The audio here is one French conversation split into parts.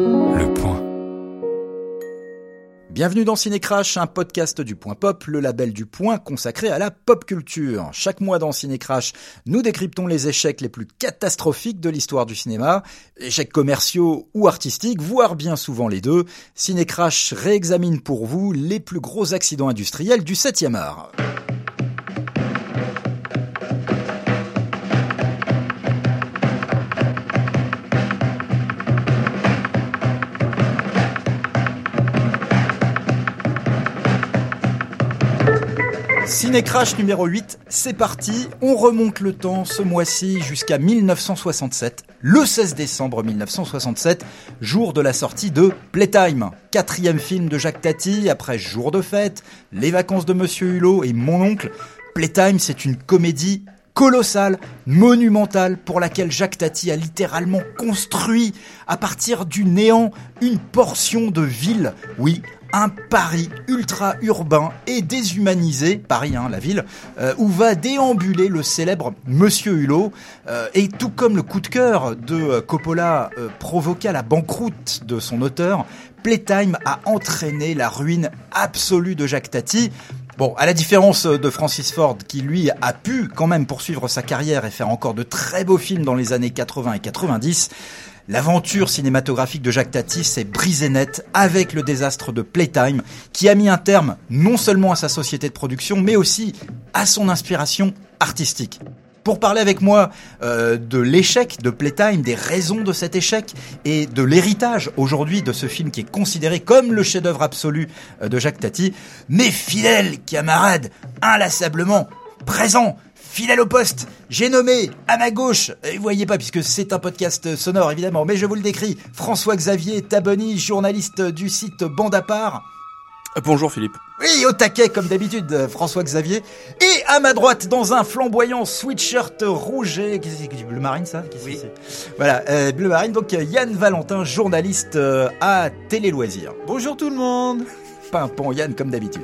Le point. Bienvenue dans Cinécrash, un podcast du Point Pop, le label du Point consacré à la pop culture. Chaque mois dans Cinécrash, nous décryptons les échecs les plus catastrophiques de l'histoire du cinéma, échecs commerciaux ou artistiques, voire bien souvent les deux. Cinécrash réexamine pour vous les plus gros accidents industriels du 7e art. Ciné Crash numéro 8, c'est parti, on remonte le temps ce mois-ci jusqu'à 1967, le 16 décembre 1967, jour de la sortie de Playtime, quatrième film de Jacques Tati après Jour de fête, Les vacances de Monsieur Hulot et Mon oncle. Playtime, c'est une comédie colossale, monumentale, pour laquelle Jacques Tati a littéralement construit à partir du néant une portion de ville. Oui, un Paris ultra urbain et déshumanisé, Paris, hein, la ville, euh, où va déambuler le célèbre Monsieur Hulot. Euh, et tout comme le coup de cœur de euh, Coppola provoqua la banqueroute de son auteur, Playtime a entraîné la ruine absolue de Jacques Tati. Bon, à la différence de Francis Ford, qui lui a pu quand même poursuivre sa carrière et faire encore de très beaux films dans les années 80 et 90, L'aventure cinématographique de Jacques Tati s'est brisée net avec le désastre de Playtime, qui a mis un terme non seulement à sa société de production, mais aussi à son inspiration artistique. Pour parler avec moi euh, de l'échec de Playtime, des raisons de cet échec et de l'héritage aujourd'hui de ce film qui est considéré comme le chef-d'œuvre absolu euh, de Jacques Tati, mes fidèles camarades inlassablement présents Fidèle au poste, j'ai nommé à ma gauche, et vous voyez pas puisque c'est un podcast sonore évidemment, mais je vous le décris, François-Xavier Taboni, journaliste du site Bande à part. Euh, bonjour Philippe. Oui, au taquet comme d'habitude, François-Xavier. Et à ma droite, dans un flamboyant sweatshirt rouge et... Bleu marine ça? Oui. Voilà, euh, bleu marine, donc Yann Valentin, journaliste euh, à Télé Loisirs. Bonjour tout le monde Pimpon Yann comme d'habitude.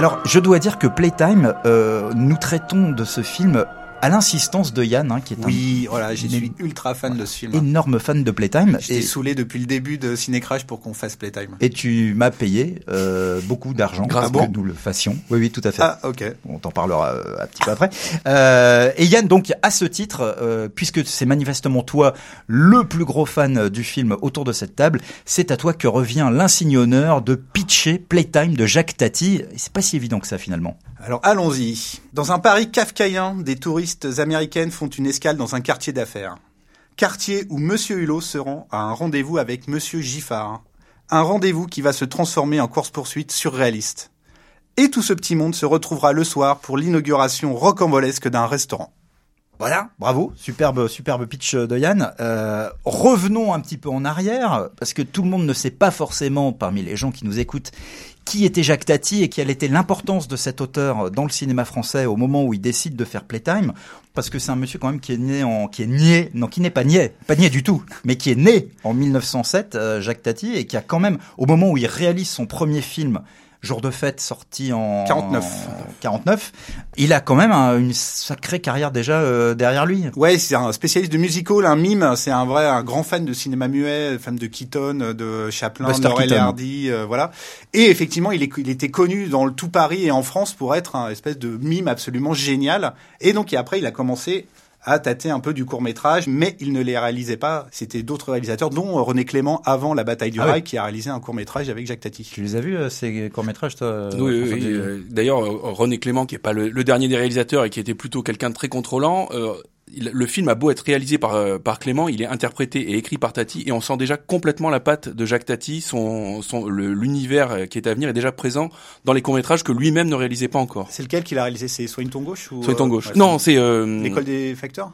Alors, je dois dire que Playtime, euh, nous traitons de ce film à l'insistance de Yann, hein, qui est oui, voilà, je suis ultra fan de ce film. Énorme fan de Playtime. J'étais saoulé depuis le début de Cinécrash pour qu'on fasse Playtime. Et tu m'as payé euh, beaucoup d'argent pour que nous le fassions. Oui, oui, tout à fait. Ah, ok. On t'en parlera euh, un petit peu après. Euh, et Yann, donc, à ce titre, euh, puisque c'est manifestement toi le plus gros fan du film autour de cette table, c'est à toi que revient l'insigne honneur de pitcher Playtime de Jacques Tati. C'est pas si évident que ça finalement. Alors allons-y. Dans un Paris kafkaïen, des touristes américaines font une escale dans un quartier d'affaires. Quartier où Monsieur Hulot se rend à un rendez-vous avec Monsieur Giffard. Un rendez-vous qui va se transformer en course-poursuite surréaliste. Et tout ce petit monde se retrouvera le soir pour l'inauguration rocambolesque d'un restaurant. Voilà, bravo, superbe, superbe pitch de Yann. Euh, revenons un petit peu en arrière, parce que tout le monde ne sait pas forcément, parmi les gens qui nous écoutent, qui était Jacques Tati et quelle était l'importance de cet auteur dans le cinéma français au moment où il décide de faire Playtime, parce que c'est un monsieur quand même qui est né en, qui est nié, non, qui n'est pas nié, pas nié du tout, mais qui est né en 1907, euh, Jacques Tati, et qui a quand même, au moment où il réalise son premier film, Jour de fête sorti en 49. 49. Il a quand même une sacrée carrière déjà euh, derrière lui. Ouais, c'est un spécialiste de musical, un mime. C'est un vrai, un grand fan de cinéma muet, fan de Keaton, de Chaplin, de Laurel Hardy, euh, voilà. Et effectivement, il, est, il était connu dans le tout Paris et en France pour être un espèce de mime absolument génial. Et donc, et après, il a commencé a tâté un peu du court métrage, mais il ne les réalisait pas. C'était d'autres réalisateurs, dont euh, René Clément avant la bataille du ah Rail, qui a réalisé un court métrage avec Jacques Tati. Tu les as vus euh, ces courts métrages, toi Oui, oui, oui. D'ailleurs, René Clément, qui est pas le, dernier des réalisateurs et qui était plutôt quelqu'un de très contrôlant. Euh, le film a beau être réalisé par euh, par Clément, il est interprété et écrit par Tati et on sent déjà complètement la patte de Jacques Tati, son son l'univers euh, qui est à venir est déjà présent dans les courts-métrages que lui-même ne réalisait pas encore. C'est lequel qu'il a réalisé? C'est Soigne ton gauche ou Soigne ton gauche. non, c'est l'école des facteurs?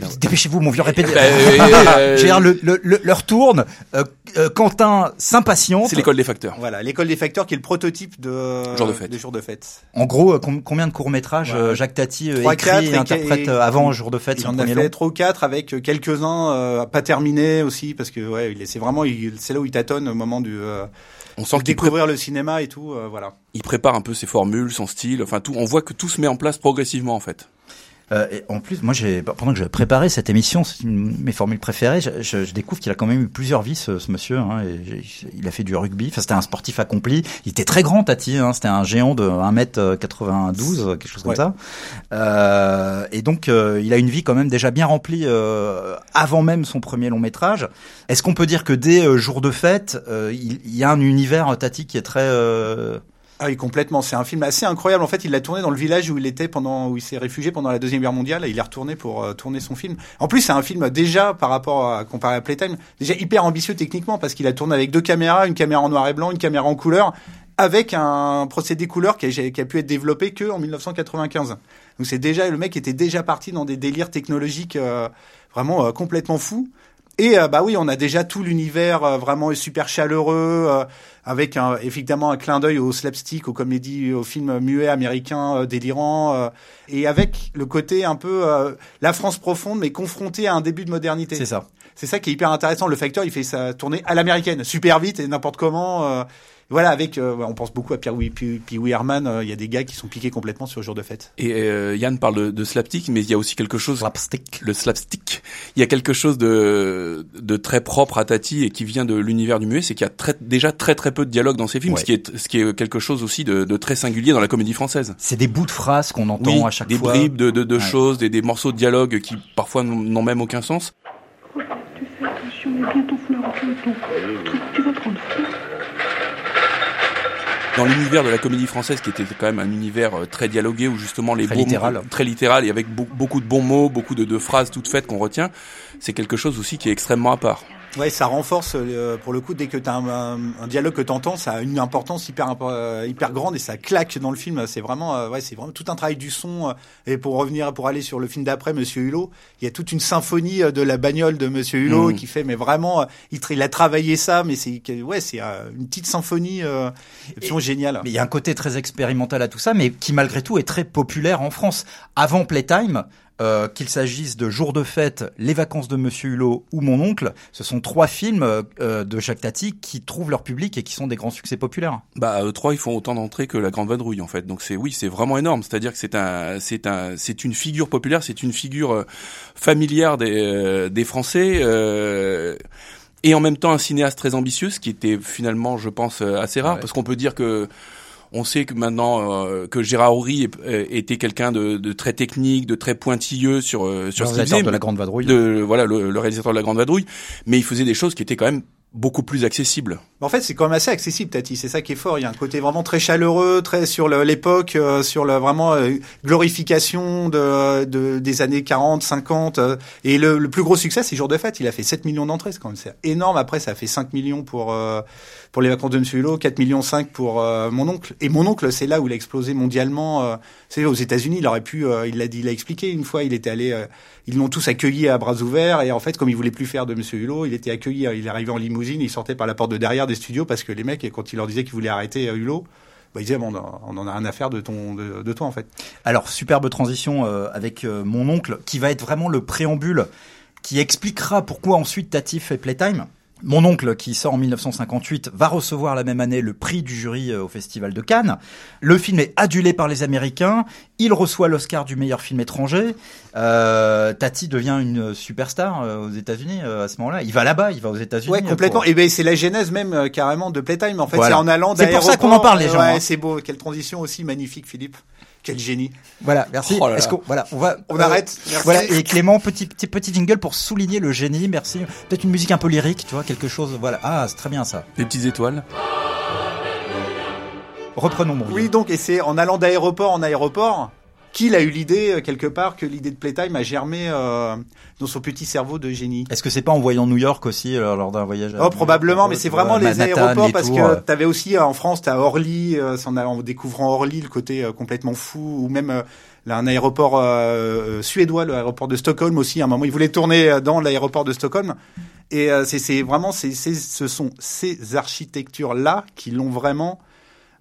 Dépêchez-vous, mon vieux répété. Euh, le, le, le, leur tourne. Euh, euh, Quentin s'impatiente. C'est l'école des facteurs. Voilà, l'école des facteurs qui est le prototype de jour de fête. De jour de fête. En gros, combien de courts métrages Jacques Tati écrit et, interprète avant jour de fête Il en a fait trois ou quatre avec quelques uns pas terminés aussi parce que ouais, c'est vraiment c'est là où il tâtonne au moment du on sent découvrir le cinéma et tout, voilà. Il prépare un peu ses formules, son style, enfin tout. On voit que tout se met en place progressivement en fait. Euh, et en plus, moi, j'ai pendant que je préparais cette émission, c'est une de mes formules préférées. Je, je, je découvre qu'il a quand même eu plusieurs vies, ce, ce monsieur. Hein, et il a fait du rugby. Enfin, c'était un sportif accompli. Il était très grand, Tati. Hein, c'était un géant de 1m92, quelque chose comme ça. Euh, et donc, euh, il a une vie quand même déjà bien remplie euh, avant même son premier long métrage. Est-ce qu'on peut dire que dès Jour de fête, il, il, y a un univers Tati qui est très ah oui, complètement. C'est un film assez incroyable. En fait, il l'a tourné dans le village où il était pendant, où il s'est réfugié pendant la deuxième guerre mondiale. Et il est retourné pour euh, tourner son film. En plus, c'est un film déjà par rapport à comparé à Playtime, déjà hyper ambitieux techniquement parce qu'il a tourné avec deux caméras, une caméra en noir et blanc, une caméra en couleur, avec un procédé couleur qui a, pu être développé que en 1995. Donc c'est déjà le mec était déjà parti dans des délires technologiques euh, vraiment euh, complètement fous. Et euh, bah oui, on a déjà tout l'univers euh, vraiment super chaleureux, euh, avec un, évidemment un clin d'œil au slapstick, aux comédies, aux films muets américains délirants, et avec le côté un peu la France profonde, mais confrontée à un début de modernité. C'est ça. C'est ça qui est hyper intéressant. Le facteur, il fait sa tournée à l'américaine, super vite et n'importe comment voilà, avec, euh, on pense beaucoup à Pierre Pee Herman. Euh, il y a des gars qui sont piqués complètement sur le jour de fête. Et euh, Yann parle de, de, slapstick, mais il y a aussi quelque chose. Slapstick. Le slapstick. Il y a quelque chose de, de très propre à Tati et qui vient de l'univers du muet, c'est qu'il y a très, déjà très très peu de dialogue dans ses films, ce qui est ce qui est quelque chose aussi de, de très singulier dans la comédie française. C'est des bouts de phrases qu'on entend à chaque fois. Des bribes de, de, de choses, des, des morceaux de dialogue qui parfois n'ont même aucun sens. tu fais attention, bien ton fleur, tu, tu vas prendre dans l'univers de la comédie française qui était quand même un univers euh, très dialogué où justement les très littéral. mots, très littéral et avec beaucoup de bons mots, beaucoup de, de phrases toutes faites qu'on retient, c'est quelque chose aussi qui est extrêmement à part. Ouais, ça renforce euh, pour le coup dès que tu as un, un, dialogue que tu entends, ça a une importance hyper euh, hyper grande et ça claque dans le film. C'est vraiment euh, ouais, c'est vraiment tout un travail du son. et pour revenir, pour aller sur le film d'après, Monsieur Hulot, il y a toute une symphonie de la bagnole de Monsieur Hulot mmh. qui fait, mais vraiment, il, il a travaillé ça, mais c'est ouais, c'est une petite symphonie absolument géniale. Mais il y a un côté très expérimental à tout ça, mais qui malgré tout est très populaire en France. Avant Playtime, euh, qu'il s'agisse de Jour de fête, Les vacances de Monsieur Hulot ou Mon oncle, ce sont trois films euh, de Jacques Tati qui trouvent leur public et qui sont des grands succès populaires. Bah euh, trois, ils font autant d'entrées que La Grande Vadrouille en fait. Donc c'est oui, c'est vraiment énorme. C'est-à-dire que c'est un, c'est un, c'est une figure populaire, c'est une figure familière des, des Français et en même temps un cinéaste très ambitieux, ce qui était finalement, je pense, assez rare, parce qu'on peut dire que on sait que maintenant euh, que Gérard Horry euh, était quelqu'un de, de, très technique, de très pointilleux sur euh, sur ce qu'il faisait. de la Grande Vadrouille. De, voilà, le, le, réalisateur de la Grande Vadrouille, mais il faisait des choses qui étaient quand même beaucoup plus accessible. En fait, c'est quand même assez accessible, Tati. C'est ça qui est fort. Il y a un côté vraiment très chaleureux, très sur l'époque, euh, sur la vraiment euh, glorification de, de, des années 40, 50. Euh, et le, le, plus gros succès, c'est Jour de fête. Il a fait 7 millions d'entrées. C'est quand même énorme. Après, ça a fait 5 millions pour pour les vacances de Monsieur Hulot, 4 millions 5 pour mon oncle. Et mon oncle, c'est là où il a explosé mondialement. c'est aux États-Unis. Il aurait pu, il l'a dit, il a expliqué une fois. Il était allé, ils l'ont tous accueilli à bras ouverts. Et en fait, comme il voulait plus faire de Monsieur Hulot, il était accueilli. Il est arrivé en limousine il sortait par la porte de derrière des studios parce que les mecs, quand il leur disait qu'ils voulaient arrêter euh, Hulot, bah, ils disaient bon, on en a rien à faire de ton de, toi en fait. Alors superbe transition euh, avec euh, mon oncle qui va être vraiment le préambule qui expliquera pourquoi ensuite Tati fait Playtime. Mon oncle, qui sort en 1958, va recevoir la même année le prix du jury euh, au Festival de Cannes. Le film est adulé par les Américains. Il reçoit l'Oscar du meilleur film étranger. Euh, Tati devient une superstar euh, aux États-Unis euh, à ce moment-là. Il va là-bas, il va aux États-Unis. Ouais, complètement. Et ben c'est la genèse même carrément de Playtime. En fait, c'est en allant C'est pour ça qu'on en parle, les gens. Ouais, hein. c'est beau. Quelle transition aussi magnifique, Philippe. Quel génie. Voilà, merci. Oh Est-ce qu'on voilà, on va on arrête. Merci. Voilà et Clément petit petit petit jingle pour souligner le génie. Merci. Peut-être une musique un peu lyrique, tu vois, quelque chose voilà. Ah, c'est très bien ça. Des petites étoiles. Reprenons mon. Oui, donc et c'est en allant d'aéroport en aéroport qu'il a eu l'idée euh, quelque part que l'idée de Playtime a germé euh, dans son petit cerveau de génie. Est-ce que c'est pas en voyant New York aussi euh, lors d'un voyage Oh probablement, mais c'est vraiment les aéroports parce que t'avais aussi en France, t'as Orly, en, en découvrant Orly le côté complètement fou, ou même là, un aéroport suédois, l'aéroport de Stockholm aussi. À un moment, il voulait tourner dans l'aéroport de Stockholm. Et c'est vraiment, c'est ce sont ces architectures là qui l'ont vraiment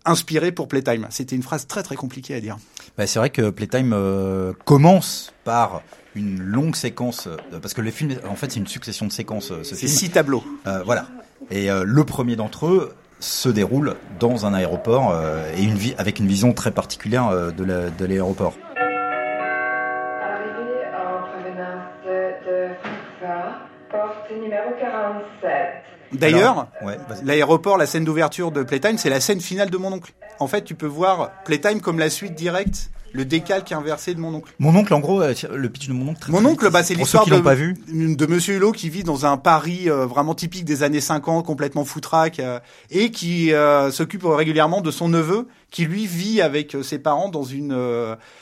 inspiré pour Playtime. C'était une phrase très très compliquée à dire. Bah, c'est vrai que Playtime euh, commence par une longue séquence, euh, parce que le film, en fait, c'est une succession de séquences. Euh, c'est six tableaux. voilà. Et le premier d'entre eux, se déroule dans un aéroport et une vie avec une vision très particulière de l'aéroport. 47. D'ailleurs, l'aéroport, la scène d'ouverture de Playtime, c'est la scène finale de mon oncle. En fait, tu peux voir Playtime comme la suite directe le décalque inversé de mon oncle. Mon oncle, en gros, euh, le pitch de mon oncle. Mon oncle, bah, c'est l'histoire de, pas vu. de Monsieur Hulot qui vit dans un Paris euh, vraiment typique des années 50, complètement foutraque, euh, et qui s'occupe régulièrement de son neveu, qui lui vit avec ses parents dans une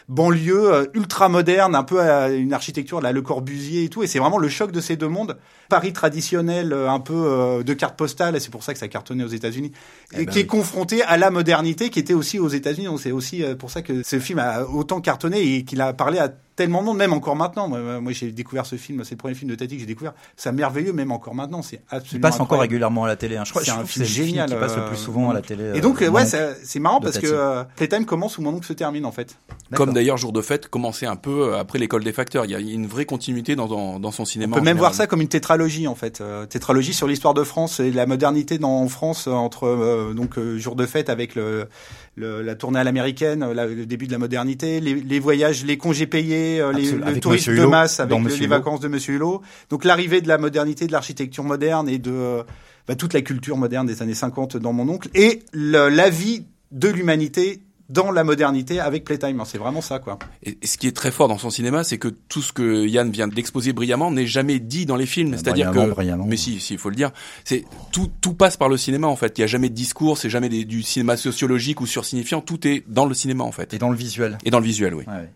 banlieue ultra moderne, un peu à une architecture, là, Le Corbusier et tout. Et c'est vraiment le choc de ces deux mondes. Paris traditionnel, un peu de carte postale, et c'est pour ça que ça cartonnait aux États-Unis, eh et ben qui est confronté à la modernité, qui était aussi aux États-Unis. Donc c'est aussi pour ça que ce film a autant cartonné et qu'il a parlé à tellement de monde, même encore maintenant. Moi, j'ai découvert ce film, c'est le premier film de Tati que j'ai découvert. C'est merveilleux, même encore maintenant. C'est absolument. Il passe encore régulièrement à la télé. Hein. Je crois c'est un film génial. qui passe le plus souvent à la télé. Et donc, euh, ouais, c'est marrant parce que euh, Playtime commence où mon oncle se termine en fait. Comme d'ailleurs Jour de fête commençait un peu euh, après l'école des facteurs. Il y a une vraie continuité dans, dans, son cinéma. On peut même voir ça comme une tétralogie en fait. tétralogie sur l'histoire de France et la modernité dans, en France entre donc Jour de fête avec le, la tournée à l'américaine, le début de la modernité, les, voyages, les congés payés, les, le tourisme de masse avec les vacances de Monsieur Hulot. Donc l'arrivée de la modernité, de l'architecture moderne et de bah, toute la culture moderne des années 50 dans mon oncle et la vie de l'humanité dans la modernité avec Playtime. C'est vraiment ça, quoi. Et, ce qui est très fort dans son cinéma, c'est que tout ce que Yann vient d'exposer brillamment n'est jamais dit dans les films. C'est-à-dire que, mais si, si, il faut le dire, c'est tout, tout passe par le cinéma en fait. Il y a jamais de discours, c'est jamais du cinéma sociologique ou sursignifiant. Tout est dans le cinéma en fait. Et dans le visuel. Et dans le visuel, oui. Ouais.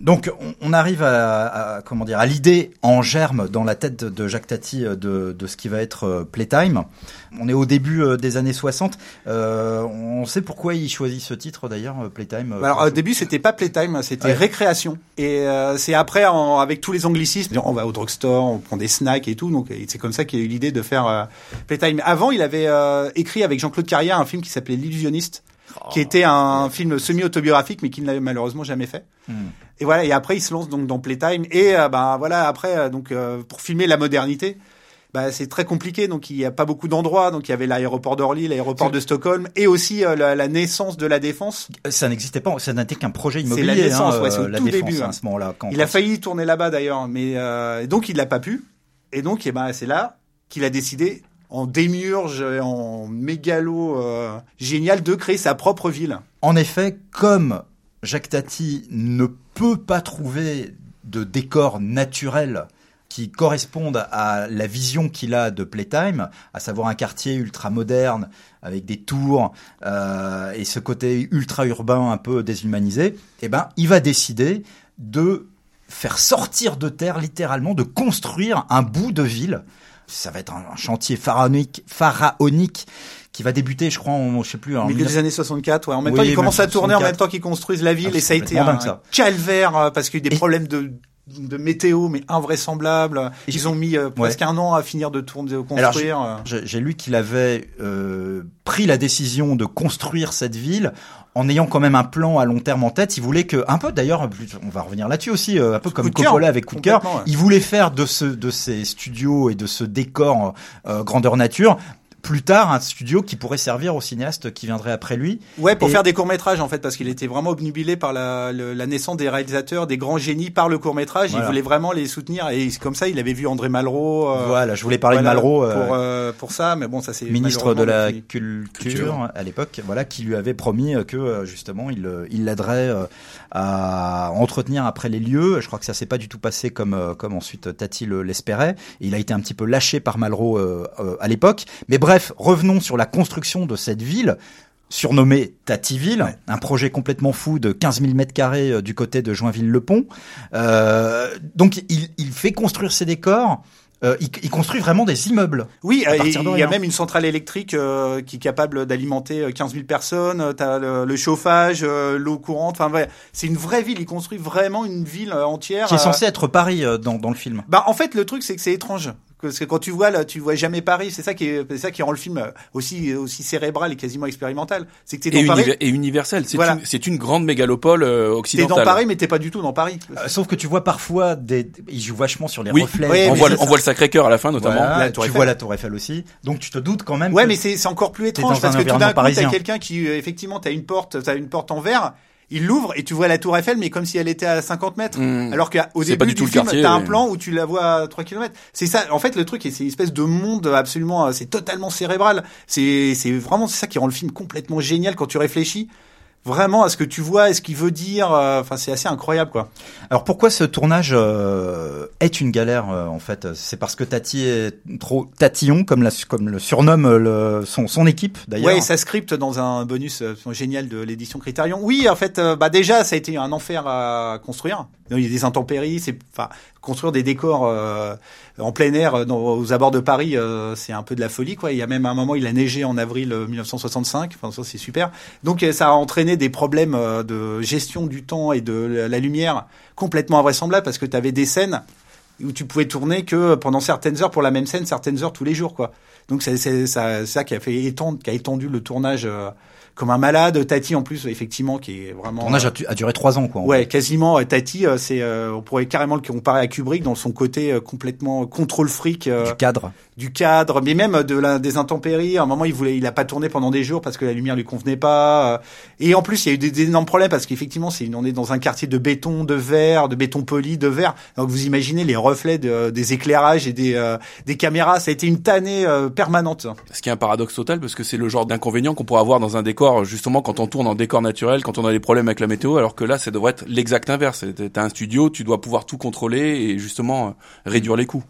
Donc on, arrive à, comment dire à l'idée en germe dans la tête de Jacques Tati euh, de, de ce qui va être euh, Playtime. On est au début euh, des années 60. Euh, on sait pourquoi il choisit ce titre d'ailleurs Playtime. Alors au début c'était pas Playtime, c'était récréation. Et c'est après avec tous les anglicismes, on va au drugstore, on prend des snacks et tout. Donc c'est comme ça qu'il a eu l'idée de faire Playtime. Avant il avait écrit avec Jean-Claude Carrière un film qui s'appelait L'illusionniste qui était un film semi-autobiographique, mais qu'il n'avait malheureusement jamais fait. Hmm. Et voilà. Et après, il se lance donc dans Playtime. Et euh, ben voilà, après, euh, donc euh, pour filmer la modernité, bah, c'est très compliqué. Donc il n'y a pas beaucoup d'endroits. Donc il y avait l'aéroport d'Orly, l'aéroport de Stockholm, et aussi la, naissance de la défense. Ça n'existait pas. Ça n'était qu'un projet immobilier. C'est la naissance. Hein, ouais, c'est au tout début hein. à ce moment-là. il a failli tourner là-bas d'ailleurs, mais donc il l'a pas pu. Et donc, eh ben, c'est là qu'il a décidé en démiurge, en mégalo euh, génial de créer sa propre ville. En effet, comme Jacques Tati ne peut pas trouver de décor naturel qui correspondent à la vision qu'il a de Playtime, à savoir un quartier ultra moderne avec des tours euh, et ce côté ultra urbain un peu déshumanisé, eh ben, il va décider de faire sortir de terre littéralement, de construire un bout de ville ça va être un, chantier pharaonique, pharaonique qui va débuter, je crois, en, je sais plus, en milieu des années 64. Ouais. En même temps, ils commencent à tourner en même temps qu'ils construisent la ville, ah, et ça a été un calvaire euh, parce qu'il y a eu des problèmes de de météo mais invraisemblable. Ils ont mis euh, presque un an à finir de tourner, de construire. Euh. J'ai lu qu'il avait euh, pris la décision de construire cette ville en ayant quand même un plan à long terme en tête, il voulait que, un peu d'ailleurs, on va revenir là-dessus aussi, euh, un peu comme Coppola avec Coup de cœur, il voulait faire de ce, de ces studios et de ce décor euh, grandeur nature plus tard un studio qui pourrait servir aux cinéastes qui viendraient après lui. Ouais, pour faire des courts métrages en fait, parce qu'il était vraiment obnubilé par la, la, naissance des réalisateurs, des grands génies par le court métrage. Il voulait vraiment les soutenir et comme ça, il avait vu André Malraux. Euh, voilà, je voulais parler de Malraux euh, pour euh, pour ça, mais bon, ça c'est ministre de la culture, à l'époque, voilà, qui lui avait promis que justement il il l'aiderait à entretenir après les lieux. Je crois que ça s'est pas du tout passé comme comme ensuite Tati l'espérait. Il a été un petit peu lâché par Malraux à l'époque, mais bref revenons sur la construction de cette ville surnommée Tativille, un projet complètement fou de 15 000 mètres carrés euh, du côté de Joinville-le-Pont. Euh, donc il, il, fait construire ses décors euh, il, construit vraiment des immeubles. Oui, il y a même une centrale électrique euh, qui est capable d'alimenter 15 euh, 000 personnes. T'as le, le chauffage, l'eau courante. Enfin, ouais, c'est une vraie ville. Il construit vraiment une ville entière. Qui est censée être Paris dans, dans le film. Bah, en fait, le truc, c'est que c'est étrange. Parce que quand tu vois là, tu vois jamais Paris. C'est ça qui est, c'est ça qui rend le film aussi aussi cérébral et quasiment expérimental. C'est que t'es dans Paris et universel. C'est une, c'est une grande mégalopole euh, occidentale. T'es dans Paris, mais t'es pas du tout dans Paris. Euh, sauf que tu vois parfois des, ils jouent vachement sur les reflets. on voit, on voit le Sacré-Cœur à la fin notamment. tu vois la Tour Eiffel aussi. Donc tu te doutes quand même. Ouais, mais c'est c'est encore plus étrange parce que tout d'un coup t'as quelqu'un qui euh, effectivement t'as une porte, t'as une porte en verre il l'ouvre et tu vois la tour Eiffel mais comme si elle était à 50 mètres. Mmh. alors qu'au début du, film t'as un plan où tu la vois à 3 km c'est ça en fait le truc c'est une espèce de monde absolument c'est totalement cérébral. C'est c'est vraiment ça qui rend le film complètement génial quand tu réfléchis vraiment à ce que tu vois et ce qu'il veut dire. Euh, enfin, c'est assez incroyable, quoi. Alors pourquoi ce tournage euh, est une galère euh, en fait? C'est parce que Tati est trop tatillon, comme, la, comme le surnomme le, son, son équipe d'ailleurs. Ouais, ça script dans un bonus génial de l'édition Criterion. Oui, en fait, bah déjà, ça a été un enfer à construire. Il y a des intempéries, c'est enfin construire des décors en plein air aux abords de Paris, c'est un peu de la folie quoi. Il y a même un moment, il a neigé en avril 1965. Enfin ça c'est super. Donc ça a entraîné des problèmes euh, de gestion du temps et de la lumière complètement invraisemblables parce que tu avais des scènes où tu pouvais tourner que pendant certaines heures pour la même scène, certaines heures tous les jours, quoi. Donc c'est ça, ça qui a fait étendre, qui a étendu le tournage euh, comme un malade. Tati en plus, effectivement, qui est vraiment. Le tournage a, duré trois ans, quoi. Ouais, quasiment. Tati, euh, c'est, on pourrait carrément le comparer à Kubrick dans son côté complètement contrôle fric. du cadre du cadre, mais même de la, des intempéries. À un moment, il voulait, il a pas tourné pendant des jours parce que la lumière lui convenait pas. Et en plus, il y a eu des, énormes problèmes parce qu'effectivement, c'est, on est dans un quartier de béton, de verre, de béton poli, de verre. Donc vous imaginez les reflets de, des éclairages et des, euh, des caméras. Ça a été une tannée euh, permanente. Ce qui est un paradoxe total parce que c'est le genre d'inconvénient qu'on pourrait avoir dans un décor, justement, quand on tourne en décor naturel, quand on a des problèmes avec la météo, alors que là, ça devrait être l'exact inverse. T'as un studio, tu dois pouvoir tout contrôler et justement réduire les coûts.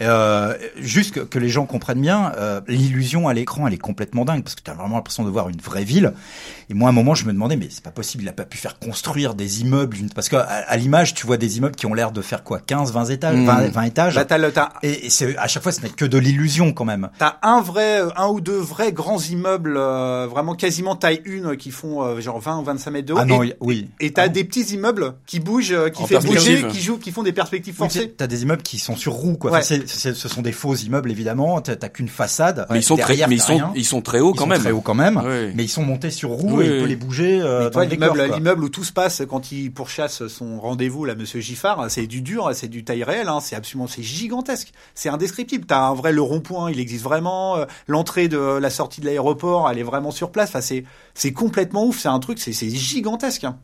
Euh, juste que, les gens comprennent bien, euh, l'illusion à l'écran, elle est complètement dingue parce que tu as vraiment l'impression de voir une vraie ville. Et moi, à un moment, je me demandais, mais c'est pas possible, il a pas pu faire construire des immeubles parce que à, l'image, tu vois des immeubles qui ont l'air de faire quoi, 15, 20 étages, 20, 20 étages. Bah, et, c'est à chaque fois, ce n'est que de l'illusion quand même. T'as un vrai, un ou deux vrais grands immeubles, euh, vraiment quasiment taille une, qui font euh, genre 20 ou 25 mètres de haut. Ah non, oui. Et t'as ah des petits immeubles qui bougent, qui font bouger, qui jouent, qui font des perspectives forcées. t'as des immeubles qui sont sur roues, quoi ce sont des faux immeubles évidemment. T'as qu'une façade. Mais ils sont très, mais ils sont, ils sont très hauts quand même. Très hauts quand même. Mais ils sont montés sur roues et il peut les bouger. Euh, l'immeuble, où tout se passe quand il pourchasse son rendez-vous, là, Monsieur Giffard, c'est du dur, c'est du taille réelle. Hein, c'est absolument, c'est gigantesque. C'est indescriptible. T'as un vrai le rond-point, il existe vraiment. Euh, l'entrée de la sortie de l'aéroport, elle est vraiment sur place. Enfin, c'est, c'est complètement ouf. C'est un truc, c'est, c'est gigantesque. Hein.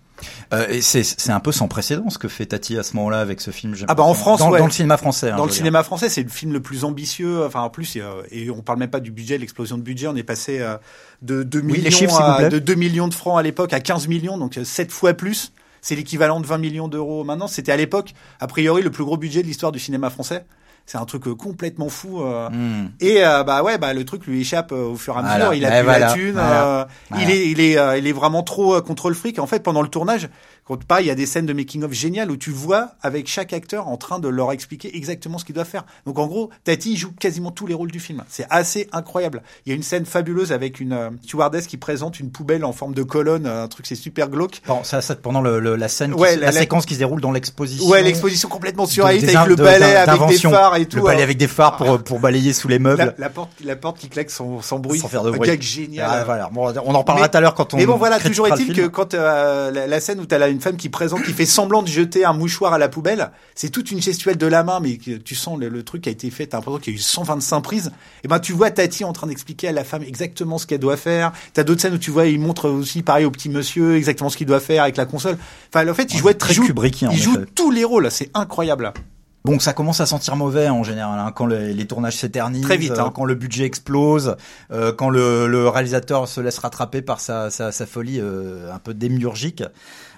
Euh, et c'est un peu sans précédent ce que fait Tati à ce moment-là avec ce film. Ah bah en France, dans, dans le cinéma français. Hein, dans le cinéma français, c'est le film le plus ambitieux. Enfin en plus, et on parle même pas du budget, l'explosion de budget. On est passé euh, de 2 millions de 2 millions de francs à l'époque à 15 millions, donc 7 fois plus. C'est l'équivalent de 20 millions d'euros maintenant. C'était à l'époque, a priori, le plus gros budget de l'histoire du cinéma français c'est un truc euh, complètement fou euh. hmm. et euh, bah ouais bah le truc lui échappe au fur et à mesure. Il a plus la thune il est il est il est vraiment trop contrôle fric en fait pendant le tournage quand pas, il y a des scènes de making of géniales où tu vois avec chaque acteur en train de leur expliquer exactement ce qu'ils doivent faire. Donc en gros, Tati joue quasiment tous les rôles du film. C'est assez incroyable. Il y a une scène fabuleuse avec une euh, stewardess qui présente une poubelle en forme de colonne, un truc c'est super glauque. Bon, ça, ça pendant le, la scène, la, séquence qui se déroule dans l'exposition. Ouais, l'exposition complètement surréaliste avec le balai avec des phares et tout. Le balai avec des phares pour pour balayer sous les meubles. La, porte, la porte qui claque sans, sans bruit. Sans faire de bruit. Un génial. Ah, voilà. Bon, on en parlera tout à l'heure quand on. Mais bon, voilà. Toujours est-il que quand euh, la, scène où t'as là une femme qui présente, qui fait semblant de jeter un mouchoir à la poubelle. C'est toute une gestuelle de la main, mais tu sens le, truc a été fait. T'as l'impression qu'il y a eu 125 prises. Et ben tu vois Tati en train d'expliquer à la femme exactement ce qu'elle doit faire. T'as d'autres scènes où tu vois il montre aussi pareil au petit monsieur exactement ce qu'il doit faire avec la console. Enfin en fait il jouait très Kubrickien. Il joue tous les rôles. C'est incroyable. Bon, ça commence à sentir mauvais en général hein, quand les, tournages s'éternisent, très vite, hein. Euh, quand le budget explose, euh, quand le, réalisateur se laisse rattraper par sa, folie euh, un peu démiurgique.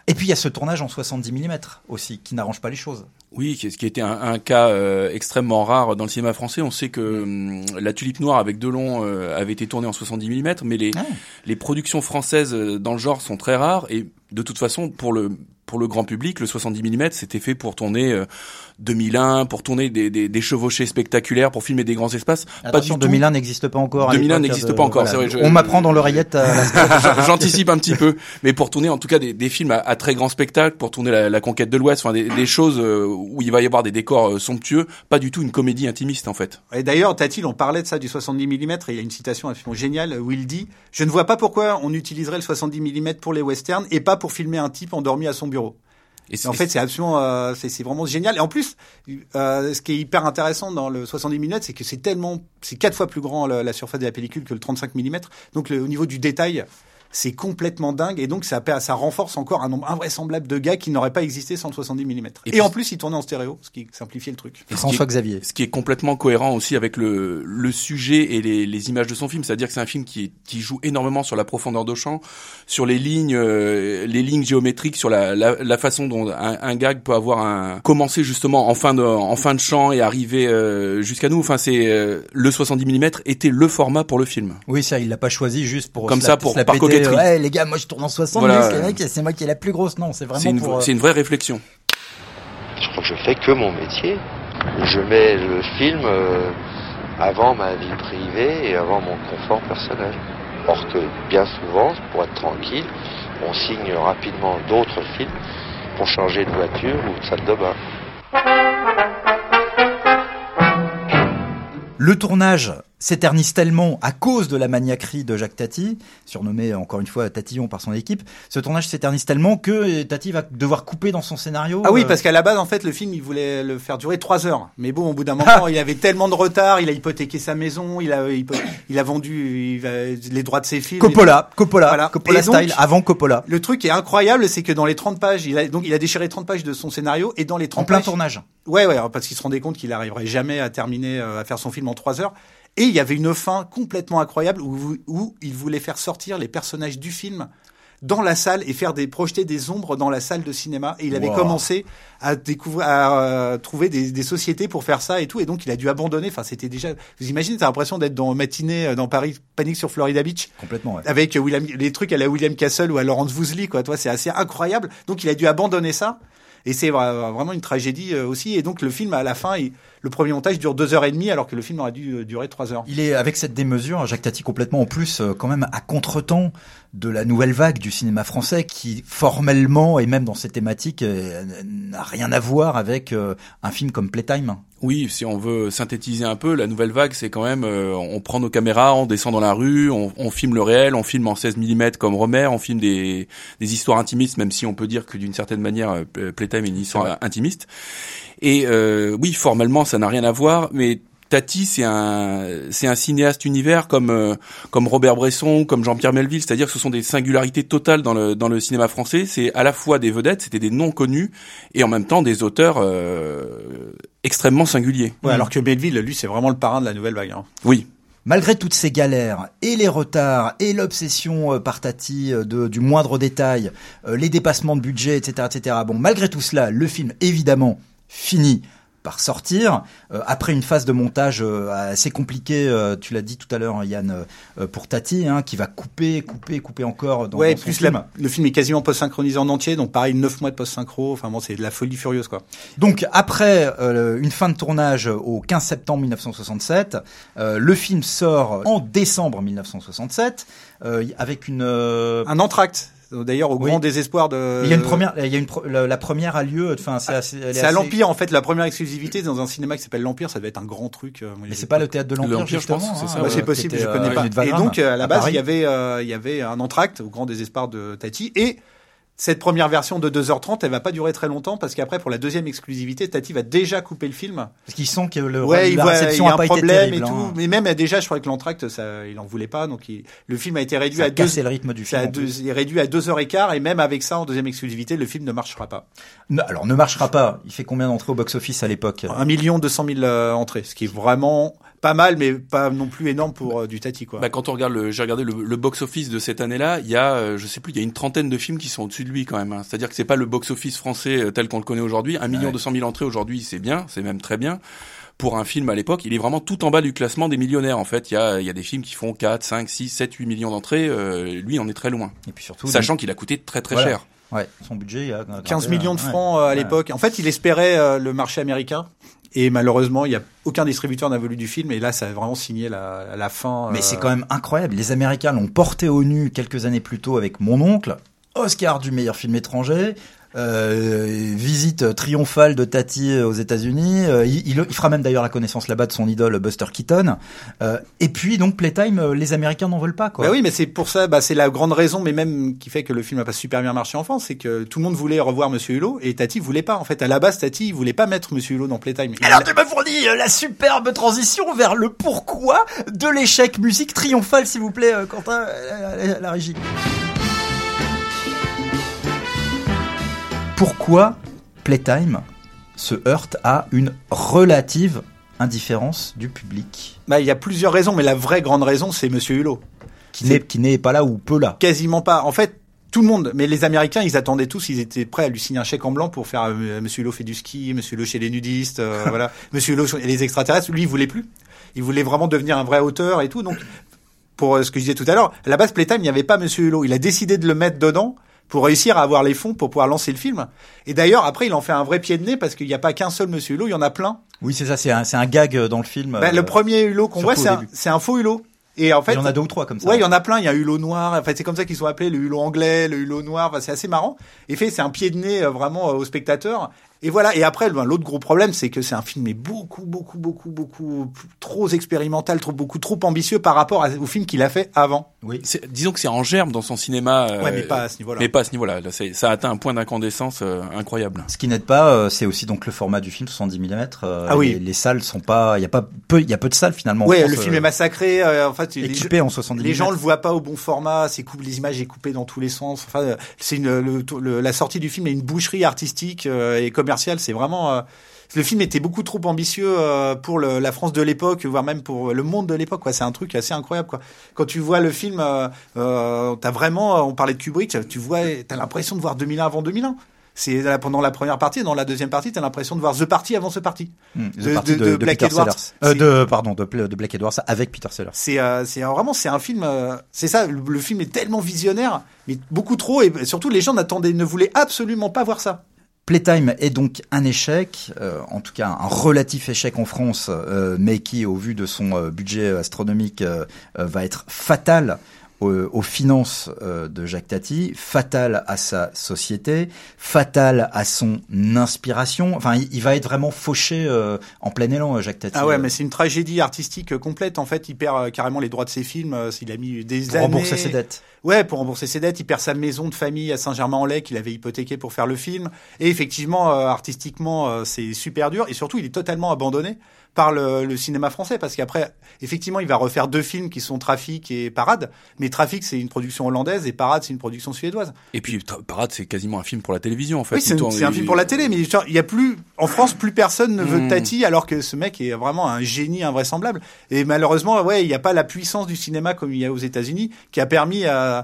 Et puis il y a ce tournage en 70 mm aussi, qui n'arrange pas les choses. Oui, ce qui était un, un cas euh, extrêmement rare dans le cinéma français. On sait que hum, La Tulipe Noire avec Delon euh, avait été tournée en 70 mm, mais les, ah. les productions françaises euh, dans le genre sont très rares. Et de toute façon, pour le pour le grand public, le 70 mm, c'était fait pour tourner 2001, euh, pour tourner des, des, des, chevauchées spectaculaires, pour filmer des grands espaces. Attention, pas du 2001 n'existe pas encore. 2001 n'existe pas encore. Vrai, On m'apprend dans l'oreillette. J'anticipe un petit peu, mais pour tourner en tout cas des, des films à, très grand spectacle, pour tourner la, la conquête de l'Ouest, enfin des, des, choses où il va y avoir des décors somptueux, pas du tout une comédie intimiste en fait. Et d'ailleurs, Tatil, on parlait de ça du 70 mm, et il y a une citation absolument géniale où il dit "Je ne vois pas pourquoi on utiliserait le 70 mm pour les westerns et pas pour filmer un type endormi à son bureau." Et, en fait, c'est absolument, euh, c'est vraiment génial. Et en plus, euh, ce qui est hyper intéressant dans le 70 mm, c'est que c'est tellement, c'est quatre fois plus grand la, surface de la pellicule que le 35 mm. Donc, le, au niveau du détail, c'est complètement dingue et donc ça, ça renforce encore un nombre invraisemblable de gars qui n'auraient pas existé sans le 70 mm. Et, en plus, il tournait en stéréo, ce qui simplifiait le truc. Et François Xavier. Ce qui est complètement cohérent aussi avec le, le sujet et les, les images de son film, c'est-à-dire que c'est un film qui, qui joue énormément sur la profondeur de champ, sur les lignes, euh, les lignes géométriques, sur la, la, la façon dont un, un, gag peut avoir un commencer justement en fin de en fin de champ et arriver euh, jusqu'à nous. Enfin, c'est euh, le 70 mm était le format pour le film. Oui, ça, il l'a pas choisi juste pour comme ça pour par Ouais, les gars, moi je tourne en 60, voilà. c'est moi qui est la plus grosse. Non, c'est vraiment une, pour. C'est une vraie réflexion. Je crois que je fais que mon métier. Je mets le film euh, avant ma vie privée et avant mon confort personnel. Or que bien souvent, pour être tranquille, on signe rapidement d'autres films pour changer de voiture ou de salle de bain. Le tournage s'éternise tellement à cause de la maniaquerie de Jacques Tati, surnommé encore une fois Tatillon par son équipe. Ce tournage s'éternise tellement que Tati va devoir couper dans son scénario. Ah oui, euh, parce qu'à la base, en fait, le film, il voulait le faire durer trois heures. Mais bon, au bout d'un moment, il avait tellement de retard, il a hypothéqué sa maison, il a, il, a vendu les droits de ses films. Coppola, Coppola, Coppola style, avant Coppola. Le truc est incroyable, c'est que dans les 30 pages, il a, donc il a déchiré 30 pages de son scénario et dans les 30 en plein tournage. Ouais, ouais, parce qu'il se rendait compte qu'il arriverait jamais à terminer, euh, à faire son film en trois heures. Et il y avait une fin complètement incroyable où, où il voulait faire sortir les personnages du film dans la salle et faire des projeter des ombres dans la salle de cinéma. Et il avait commencé à découvrir à euh, trouver des, des, sociétés pour faire ça et tout. Et donc il a dû abandonner. Enfin c'était déjà vous imaginez t'as l'impression d'être dans matinée euh, dans Paris Panique sur Florida Beach. Complètement ouais. avec William les trucs à la William Castle ou à Laurence Woosley quoi. Toi c'est assez incroyable. Donc il a dû abandonner ça. Et c'est vraiment une tragédie euh, aussi. Et donc le film, à la fin, le premier montage dure deux heures et demie, alors que le film aurait dû euh, durer trois heures. Il est avec cette démesure, Jacques Tati complètement en plus, euh, quand même à contretemps de la nouvelle vague du cinéma français, qui formellement et même dans ses thématiques n'a rien à voir avec un film comme Playtime. Oui, si on veut synthétiser un peu, la nouvelle vague, c'est quand même, on prend nos caméras, on descend dans la rue, on, on, filme le réel, on filme en 16 mm comme Romer, on filme des, des histoires intimistes, même si on peut dire que d'une certaine manière, Playtime mais une histoire intimiste. Et euh, oui, formellement, ça n'a rien à voir, mais Tati, c'est un, c'est un cinéaste univers comme euh, comme Robert Bresson, comme Jean-Pierre Melville, c'est-à-dire que ce sont des singularités totales dans le dans le cinéma français. C'est à la fois des vedettes, c'était des noms connus, et en même temps des auteurs euh, extrêmement singuliers. Ouais, alors que Melville, lui, c'est vraiment le parrain de la nouvelle vague. Hein. Oui. Malgré toutes ces galères et les retards et l'obsession euh, par Tati euh, de, du moindre détail, euh, les dépassements de budget, etc., etc. Bon, malgré tout cela, le film évidemment finit par sortir euh, après une phase de montage euh, assez compliquée. Euh, tu l'as dit tout à l'heure, Yann, pour Tati, hein, qui va couper, couper, couper encore. Dans, ouais, dans plus film. le film est quasiment post synchronisé en entier, donc pareil, neuf mois de post synchro. Enfin bon, c'est de la folie furieuse quoi. Donc après une fin de tournage au 15 septembre 1967, le film sort en décembre 1967 avec une un entracte D'ailleurs, au grand désespoir de. Il y a une première, il y a une la, première a lieu. Enfin, c'est C'est à l'Empire en fait. La première exclusivité dans un cinéma qui s'appelle l'Empire, ça devait être un grand truc. Euh, mais c'est pas le théâtre de l'Empire, je pense. C'est hein, c'est possible, je connais euh, pas. Et donc à la base, il y avait, euh, il y avait un entracte au grand désespoir de Tati et cette première version de 2h30, elle va pas durer très longtemps parce qu'après pour la deuxième exclusivité, Tati va déjà couper le film. Parce qu'ils sent que le ouais, la réception il y a, un pas problème terrible, et tout. hein. Mais même déjà, je crois que l'entracte, ça, il en voulait pas, donc il, le film a été réduit Ça a à deux. le rythme du film. a deux- il est réduit à deux heures et quart et même avec ça en deuxième exclusivité, le film ne marchera pas. Ne- Alors ne marchera pas. Il fait combien d'entrées au box-office à l'époque? Un million deux cent mille euh, entrées, ce qui est vraiment pas mal, mais pas non plus énorme pour euh, du Tati quoi. Bah, quand on regarde le, j'ai regardé le, le box-office de cette année-là, il y a, euh, je sais plus, il y a une trentaine de films qui sont au-dessus de lui quand même. hein. C'est-à-dire que c'est pas le box-office français euh, tel qu'on le connaît aujourd'hui. Un million deux cent mille entrées aujourd'hui, c'est bien, c'est même très bien. Pour un film à l'époque, il est vraiment tout en bas du classement des millionnaires. En fait, il y a, il y a des films qui font 4, 5, 6, 7, 8 millions d'entrées. Euh, lui, on est très loin. Et puis surtout, Sachant qu'il a coûté très très Voilà. cher. Ouais, son budget, il a 15 millions de francs à l'époque. En fait, il espérait le marché américain. Et malheureusement, il n'y a aucun distributeur n'a voulu du film. Et là, ça a vraiment signé la, la fin. Mais c'est quand même incroyable. Les Américains l'ont porté au nu quelques années plus tôt avec Mon oncle. Oscar du meilleur film étranger. Euh, visite triomphale de Tati aux États-Unis. Euh, il, il, fera même d'ailleurs la connaissance là-bas de son idole Buster Keaton. Euh, et puis donc Playtime, euh, les Américains n'en veulent pas quoi. Bah oui, mais c'est pour ça, bah, c'est la grande raison, mais même qui fait que le film n'a pas super bien marché en France, c'est que tout le monde voulait revoir Monsieur Hulot et Tati voulait pas. En fait, à la base, Tati voulait pas mettre Monsieur Hulot dans Playtime. Alors tu me fournis la superbe transition vers le pourquoi de l'échec musique triomphale, s'il vous plaît, Quentin, la, la régie. Pourquoi Playtime se heurte à une relative indifférence du public Bah, il y a plusieurs raisons, mais la vraie grande raison, c'est Monsieur Hulot. Qui n'est, pas là ou peu là. Quasiment pas. En fait, tout le monde, mais les Américains, ils attendaient tous, ils étaient prêts à lui signer un chèque en blanc pour faire euh, Monsieur Hulot fait du ski, Monsieur Hulot chez les nudistes, euh, voilà, Monsieur Hulot et les extraterrestres. Lui, il voulait plus. Il voulait vraiment devenir un vrai auteur et tout. Donc, pour euh, ce que je disais tout à l'heure, à la base Playtime, il n'y avait pas Monsieur Hulot. Il a décidé de le mettre dedans pour réussir à avoir les fonds pour pouvoir lancer le film. Et d'ailleurs, après, il en fait un vrai pied de nez parce qu'il n'y a pas qu'un seul Monsieur Hulot, il y en a plein. Oui, c'est ça, c'est un, un gag dans le film. Ben, le premier Hulot qu'on voit, c'est un, un faux Hulot. Et en fait, il y en a deux ou trois comme ça. Ouais, il y en a plein. Il y a Hulot noir. En fait, c'est comme ça qu'ils sont appelés, le Hulot anglais, le Hulot noir. Enfin, c'est assez marrant. Et fait, c'est un pied de nez euh, vraiment euh, au spectateur. Et voilà. Et après, ben, l'autre gros problème, c'est que c'est un film mais beaucoup, beaucoup, beaucoup, beaucoup trop expérimental, trop beaucoup trop ambitieux par rapport au film qu'il a fait avant. Oui. Disons que c'est en germe dans son cinéma. Euh, ouais, mais pas à ce niveau-là. Mais pas à ce niveau-là. Là, ça a atteint un point d'incandescence euh, incroyable. Ce qui n'aide pas, euh, c'est aussi donc le format du film 70 mm. ah oui. Les, salles sont pas, il y a pas peu, il y a peu de salles finalement. Oui, le film est massacré. en fait, équipé en 70 Les gens le voient pas au bon format. C'est coupé, les images est coupées dans tous les sens. Enfin, c'est une, le, la sortie du film est une boucherie artistique et commerciale. C'est vraiment euh, le film était beaucoup trop ambitieux euh, pour la France de l'époque, voire même pour le monde de l'époque. C'est un truc assez incroyable. Quoi. Quand tu vois le film, euh, t'as vraiment, on parlait de Kubrick, tu vois, t'as l'impression de voir 2001 avant 2001 c'est pendant la première partie, dans la deuxième partie, t'as l'impression de voir The Party avant ce party. Hmm, de, de, Black Edwards. Euh, de pardon, de, de, Black Edwards avec Peter Sellers. C'est euh, c'est vraiment c'est un film. c'est ça, le, film est tellement visionnaire, mais beaucoup trop et surtout les gens n'attendaient, ne voulaient absolument pas voir ça. Playtime est donc un échec, euh, en tout cas un relatif échec en France, euh, mais qui, au vu de son euh, budget astronomique, va être fatal aux, finances de Jacques Tati, fatal à sa société, fatal à son inspiration. Enfin, il, va être vraiment fauché en plein élan, Jacques Tati. Ah ouais, mais c'est une tragédie artistique complète. En fait, il perd carrément les droits de ses films. Il a mis des Pour années. rembourser ses dettes. Ouais, pour rembourser ses dettes, il perd sa maison de famille à Saint-Germain-en-Laye qu'il avait hypothéqué pour faire le film. Et effectivement, euh, artistiquement, euh, c'est super dur. Et surtout, il est totalement abandonné par le, cinéma français parce qu'après, effectivement, il va refaire deux films qui sont Trafic et Parade. Mais Trafic, c'est une production hollandaise et Parade, c'est une production suédoise. Et puis Parade, c'est quasiment un film pour la télévision en fait. Oui, c'est un, film pour la télé, mais il y a plus en France, plus personne ne veut hmm. Tati alors que ce mec est vraiment un génie invraisemblable. Et malheureusement, ouais, il n'y a pas la puissance du cinéma comme il y a aux États-Unis qui a permis à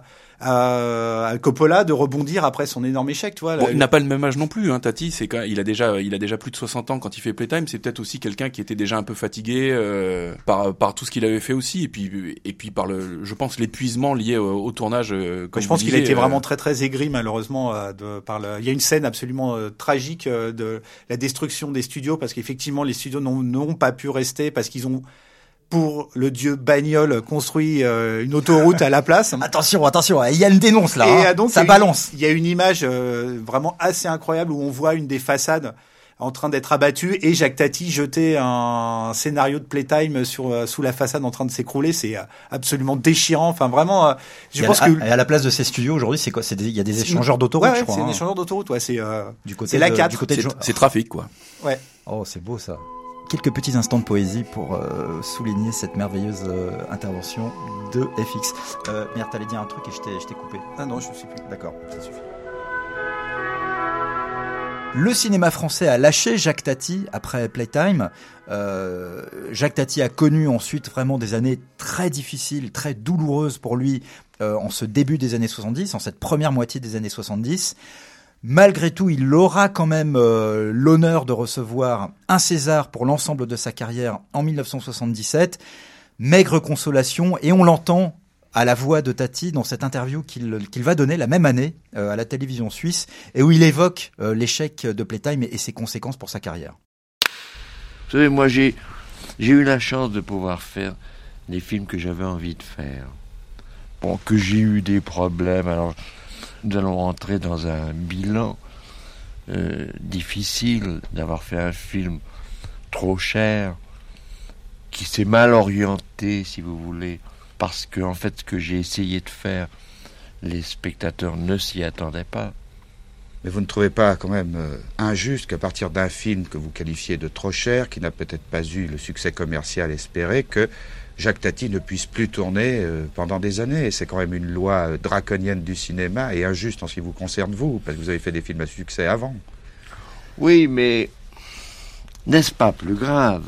à, Coppola de rebondir après son énorme échec, tu vois. il n'a pas le même âge non plus, hein, Tati. C'est quand il a déjà, il a déjà plus de 60 ans quand il fait Playtime. C'est peut-être aussi quelqu'un qui était déjà un peu fatigué euh, par par tout ce qu'il avait fait aussi, et puis et puis par le, je pense l'épuisement lié au, tournage. Euh, je pense qu'il a été vraiment euh, très très aigri malheureusement de, par le. Il y a une scène absolument tragique de la destruction des studios parce qu'effectivement les studios n'ont pas pu rester parce qu'ils ont pour le dieu bagnole construit euh, une autoroute à la place. Attention, attention, il y a une dénonce là. Et hein. donc, ça balance. Il y a une image euh, vraiment assez incroyable où on voit une des façades en train d'être abattue et Jacques Tati jeter un scénario de Playtime sur euh, sous la façade en train de s'écrouler. C'est absolument déchirant. Enfin, vraiment. je pense que et à la place de ces studios aujourd'hui, c'est quoi? C'est il y a des échangeurs d'autoroute, ouais, je crois. C'est des hein. échangeurs d'autoroute. Ouais, c'est du côté la 4. C'est trafic, quoi. Ouais. Oh, c'est beau ça quelques petits instants de poésie pour euh, souligner cette merveilleuse euh, intervention de FX. Euh, merde, t'allais dire un truc et je t'ai coupé. Ah non, je suis plus. D'accord, ça suffit. Le cinéma français a lâché Jacques Tati après Playtime. Euh, Jacques Tati a connu ensuite vraiment des années très difficiles, très douloureuses pour lui en ce début des années 70, en cette première moitié des années 70. Malgré tout, il aura quand même euh, l'honneur de recevoir un César pour l'ensemble de sa carrière en 1977. Maigre consolation, et on l'entend à la voix de Tati dans cette interview qu'il va donner la même année à la télévision suisse et où il évoque l'échec de Playtime et, ses conséquences pour sa carrière. Vous savez, moi j'ai eu la chance de pouvoir faire les films que j'avais envie de faire. Bon, que j'ai eu des problèmes, alors nous allons rentrer dans un bilan euh, difficile d'avoir fait un film trop cher, qui s'est mal orienté, si vous voulez, parce que en fait ce que j'ai essayé de faire, les spectateurs ne s'y attendaient pas. Mais vous ne trouvez pas quand même euh, injuste qu'à partir d'un film que vous qualifiez de trop cher, qui n'a peut-être pas eu le succès commercial espéré, que Jacques Tati ne puisse plus tourner euh, pendant des années? C'est quand même une loi euh, draconienne du cinéma et injuste en ce qui vous concerne vous, parce que vous avez fait des films à succès avant. Oui, mais n'est-ce pas plus grave?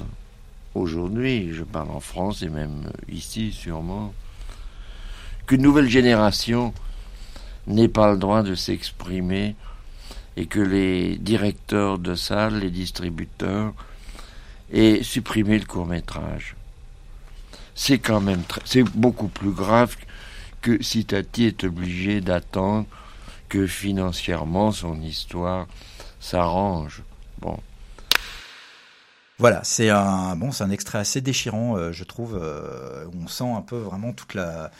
Aujourd'hui, je parle en France et même ici sûrement, qu'une nouvelle génération n'ait pas le droit de s'exprimer et que les directeurs de salles, les distributeurs, aient supprimé le court métrage c'est quand même c'est beaucoup plus grave que si Tati est obligé d'attendre que financièrement son histoire s'arrange. Bon. Voilà, c'est un bon, c'est un extrait assez déchirant, euh, je trouve. Euh, on sent un peu vraiment toute la,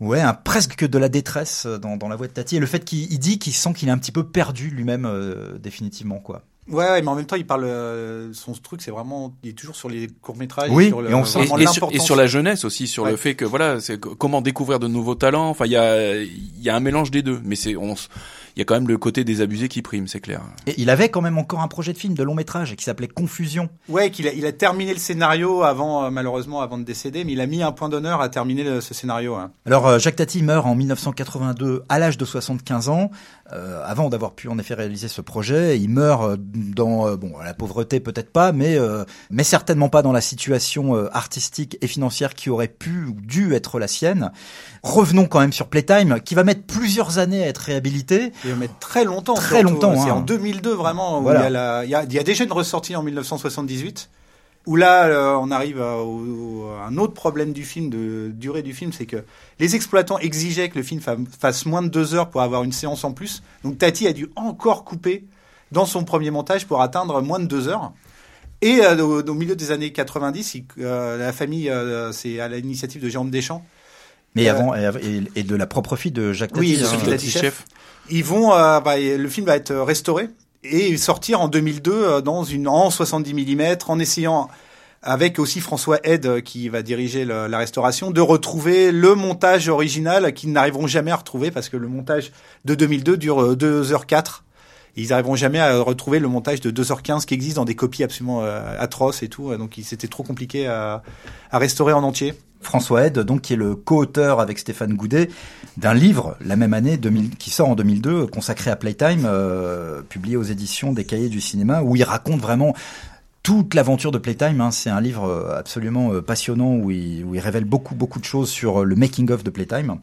ouais, un, presque que de la détresse dans, dans la voix de Tati et le fait qu'il dit qu'il sent qu'il est un petit peu perdu lui-même euh, définitivement, quoi. Ouais, mais en même temps, il parle. Euh, son truc, c'est vraiment. Il est toujours sur les courts métrages. Oui, sur et, on sent et, sur, et, sur, la jeunesse aussi, sur le fait que voilà, c'est comment découvrir de nouveaux talents. Enfin, il y a, il y a un mélange des deux, mais c'est on il y a quand même le côté des abusés qui prime, c'est clair. Et il avait quand même encore un projet de film de long métrage qui s'appelait Confusion. Ouais, qu'il a, il a terminé le scénario avant, euh, malheureusement, avant de décéder, mais il a mis un point d'honneur à terminer ce scénario. Hein. Alors, euh, Jacques Tati meurt en 1982 à l'âge de 75 ans. Euh, avant d'avoir pu en effet réaliser ce projet, il meurt euh, dans bon la pauvreté peut-être pas, mais mais certainement pas dans la situation artistique et financière qui aurait pu ou dû être la sienne. Revenons quand même sur Playtime, qui va mettre plusieurs années à être réhabilité. Très longtemps. Très longtemps. C'est en 2002 hein. vraiment. Où il, y a la, il, y a, il y a déjà une ressortie en 1978. Où là, euh, on arrive à, un autre problème du film, de durée du film, c'est que les exploitants exigeaient que le film fasse moins de deux heures pour avoir une séance en plus. Donc Tati a dû encore couper dans son premier montage pour atteindre moins de deux heures. Et euh, au, milieu des années 90, euh, la famille, c'est à l'initiative de Jérôme Deschamps, mais avant et, de la propre fille de Jacques Tati. Oui, de Tati chef. Ils vont, euh, bah, le film va être restauré et sortir en 2002 euh, dans une en 70 mm en essayant avec aussi François Ed euh, qui va diriger la restauration, de retrouver le montage original qu'ils n'arriveront jamais à retrouver parce que le montage de 2002 dure 2h04. Ils n'arriveront jamais à retrouver le montage de 2h15 qui existe dans des copies absolument atroces et tout. Donc c'était trop compliqué à, à restaurer en entier. François Ed, donc qui est le co-auteur avec Stéphane Goudet d'un livre la même année 2000, qui sort en 2002 consacré à Playtime, euh, publié aux éditions des Cahiers du cinéma, où il raconte vraiment toute l'aventure de Playtime. Hein, c'est un livre euh, absolument euh, passionnant où il, où révèle beaucoup beaucoup de choses sur euh, le making of de Playtime.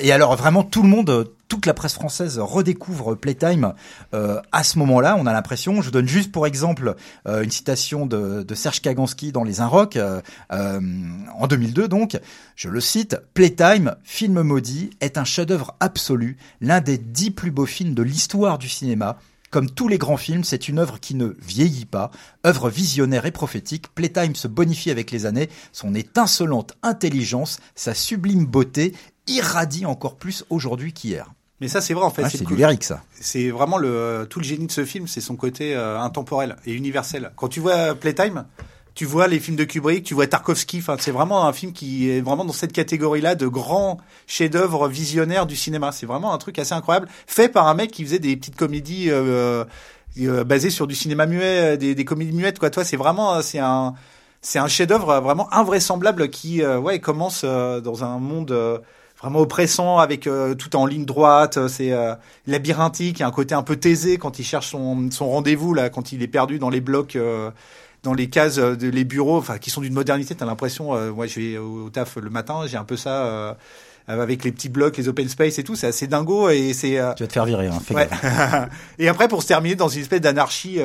et alors vraiment tout le monde, toute la presse française redécouvre Playtime euh, à ce moment-là. On a l'impression. Je donne juste pour exemple une citation de, Serge Kaganski dans Les Inrocks euh, en 2002. Donc, je le cite Playtime, film maudit, est un chef-d'œuvre absolu, l'un des dix plus beaux films de l'histoire du cinéma comme tous les grands films, c'est une œuvre qui ne vieillit pas, œuvre visionnaire et prophétique. Playtime se bonifie avec les années, son étincelante intelligence, sa sublime beauté irradie encore plus aujourd'hui qu'hier. Mais ça, c'est vrai en fait. c'est du lyrique, ça. C'est vraiment le tout le génie de ce film, c'est son côté euh, intemporel et universel. Quand tu vois Playtime, tu vois les films de Kubrick, tu vois Tarkovsky. Enfin, c'est vraiment un film qui est vraiment dans cette catégorie-là de grands chefs-d'œuvre visionnaires du cinéma. C'est vraiment un truc assez incroyable, fait par un mec qui faisait des petites comédies euh, euh basées sur du cinéma muet, des, des comédies muettes. Quoi, toi, c'est vraiment, c'est un, c'est un chef-d'œuvre vraiment invraisemblable qui, euh, ouais, commence euh, dans un monde vraiment oppressant avec tout en ligne droite c'est labyrinthique il y a un côté un peu taisé quand il cherche son, son rendez-vous là quand il est perdu dans les blocs dans les cases, euh, de, les bureaux, enfin qui sont d'une modernité. T'as l'impression, euh, moi je vais au, taf le matin, j'ai un peu ça euh, avec les petits blocs, les open space et tout, c'est assez dingo et c'est. tu vas te faire virer, hein, ouais. Et après pour se terminer dans une espèce d'anarchie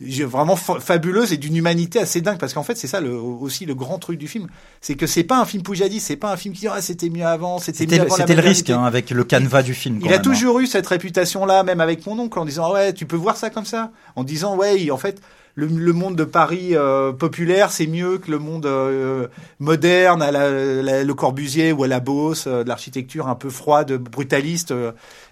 vraiment fabuleuse et d'une humanité assez dingue parce qu'en fait c'est ça le, aussi le grand truc du film c'est que c'est pas un film Poujadi c'est pas un film qui dit ah, c'était mieux avant c'était mieux c'était le risque hein, avec le canevas du film il a hein. toujours eu cette réputation là même avec mon oncle en disant ouais tu peux voir ça comme ça en disant ouais en fait le, le, monde de Paris euh, populaire, c'est mieux que le monde euh, moderne, à la, le Corbusier ou à la Beauce, euh, de l'architecture un peu froide, brutaliste.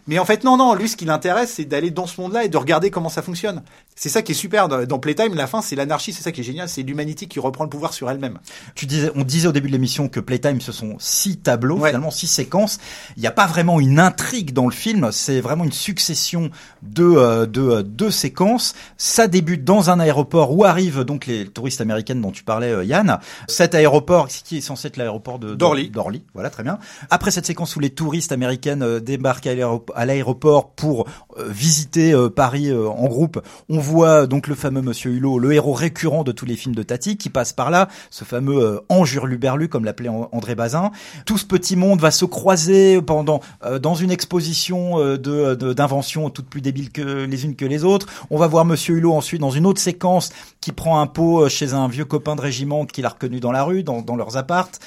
Mais en fait, non, non, lui, ce qui l'intéresse, c'est d'aller dans ce monde-là et de regarder comment ça fonctionne. C'est ça qui est super dans Playtime. La fin, c'est l'anarchie, c'est ça qui est génial. C'est l'humanité qui reprend le pouvoir sur elle-même. Tu disais, on disait au début de l'émission que Playtime, ce sont six tableaux, finalement six séquences. Il n'y a pas vraiment une intrigue dans le film. C'est vraiment une succession de, euh, de euh, deux séquences. Ça débute dans un aéroport où arrivent donc les touristes américaines dont tu parlais, euh, Yann. Cet aéroport, qui est censé être l'aéroport de d'Orly. D'Orly, voilà, très bien. Après cette séquence où les touristes américaines débarquent à l'aéroport à l'aéroport pour euh, visiter euh, Paris euh, en groupe, on voit donc le fameux Monsieur Hulot, le héros récurrent de tous les films de Tati, qui passe par là, ce fameux ange hurluberlu comme l'appelait André Bazin. Tout ce petit monde va se croiser pendant dans une exposition de d'inventions toutes plus débiles que les unes que les autres. On va voir Monsieur Hulot ensuite dans une autre séquence qui prend un pot chez un vieux copain de régiment qu'il a reconnu dans la rue, dans, dans leurs appartes.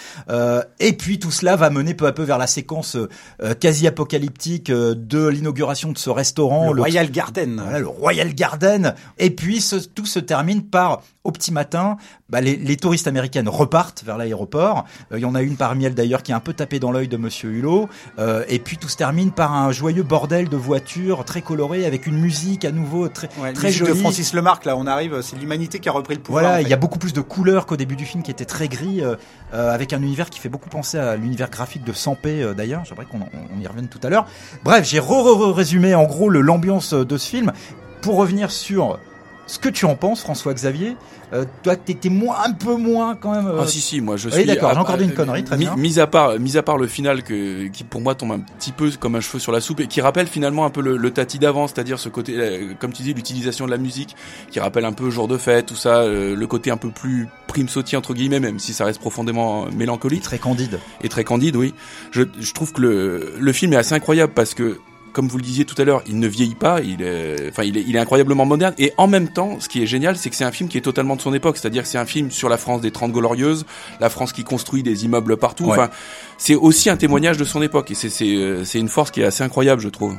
et puis tout cela va mener peu à peu vers la séquence quasi apocalyptique de l'inauguration de ce restaurant. Le, Royal Garden. Voilà, le Royal Garden. Et puis tout se termine par, au petit matin, bah, les, les, touristes américaines repartent vers l'aéroport. Euh, il y en a une parmi elles d'ailleurs qui est un peu tapée dans l'œil de Monsieur Hulot. Euh, et puis tout se termine par un joyeux bordel de voitures très coloré avec une musique à nouveau très ouais, très jolie. de Francis Lemarque là, on arrive, c'est l'humanité qui a repris le pouvoir. Voilà, il y a beaucoup plus de couleurs qu'au début du film qui était très gris, euh, euh avec un univers qui fait beaucoup penser à l'univers graphique de Sampé euh, d'ailleurs. J'aimerais qu'on on y revienne tout à l'heure. Bref, j'ai re-re-résumé en gros l'ambiance de ce film. Pour revenir sur ce que tu en penses, François Xavier. Euh, toi, t'étais moins, un peu moins quand même. Euh... Ah si si, moi je suis. Oui, d'accord. J'ai encore dit une connerie, très bien. Mis à part, mis à part le final que, qui pour moi tombe un petit peu comme un cheveu sur la soupe et qui rappelle finalement un peu le, le tati d'avant, c'est-à-dire ce côté, euh, comme tu dis, l'utilisation de la musique, qui rappelle un peu jour de fête, tout ça, euh, le côté un peu plus prime sautier entre guillemets, même si ça reste profondément mélancolique. Et très candide. Et très candide, oui. Je, je trouve que le, le film est assez incroyable parce que comme vous le disiez tout à l'heure, il ne vieillit pas, il est, enfin, il est, il est incroyablement moderne. Et en même temps, ce qui est génial, c'est que c'est un film qui est totalement de son époque. C'est-à-dire que c'est un film sur la France des Trente Glorieuses, la France qui construit des immeubles partout. Enfin, c'est aussi un témoignage de son époque. Et c'est, c'est, c'est une force qui est assez incroyable, je trouve.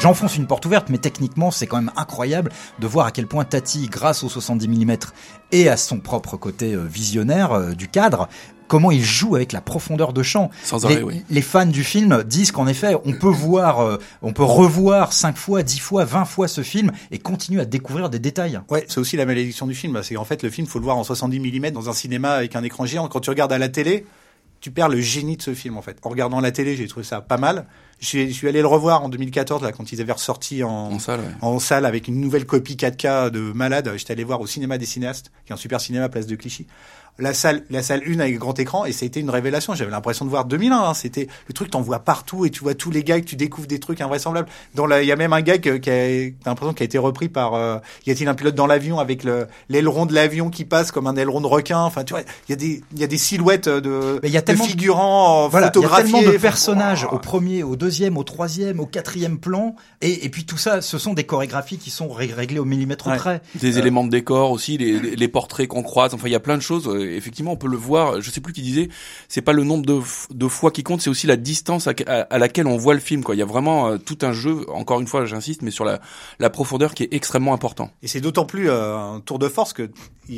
J'enfonce une porte ouverte, mais techniquement, c'est quand même incroyable de voir à quel point Tati, grâce aux 70 mm et à son propre côté euh, visionnaire euh, du cadre, comment il joue avec la profondeur de champ. Sans arrêt, les, oui. les fans du film disent qu'en effet, on peut voir, euh, on peut revoir 5 fois, 10 fois, 20 fois ce film et continuer à découvrir des détails. Ouais, c'est aussi la malédiction du film. C'est qu'en fait, le film, faut le voir en 70 mm dans un cinéma avec un écran géant. Quand tu regardes à la télé, tu perds le génie de ce film en fait. En regardant la télé, j'ai trouvé ça pas mal. Je suis allé le revoir en 2014 là quand ils avaient ressorti en, en salle, ouais. en salle avec une nouvelle copie 4K de malade. J'étais allé voir au cinéma des cinéastes, qui est un super cinéma place de Clichy la salle, la salle 1 avec grand écran et c'était une révélation. J'avais l'impression de voir 2001. Hein. C'était le truc, t'en vois partout et tu vois tous les gags, tu découvres des trucs invraisemblables. Dans la, il y a même un gag qui a, t'as l'impression qui a été repris par. Euh, y a-t-il un pilote dans l'avion avec le l'aileron de l'avion qui passe comme un aileron de requin? Enfin, tu vois, il y a des, il y a des silhouettes de, Mais y a tellement de figurants voilà, Il y a tellement de personnages Oh. au premier, au deuxième, au troisième, au quatrième plan, et, et puis tout ça, ce sont des chorégraphies qui sont ré- réglées au millimètre Ouais. près. Des Euh, éléments de décor aussi, les, les- les portraits qu'on croise. Enfin, il y a plein de choses. Effectivement, on peut le voir. Je sais plus qui disait. C'est pas le nombre de, de fois qui compte, c'est aussi la distance à, laquelle on voit le film. Quoi. Il y a vraiment euh, tout un jeu. Encore une fois, j'insiste, mais sur la, la profondeur qui est extrêmement important. Et c'est d'autant plus euh, un tour de force que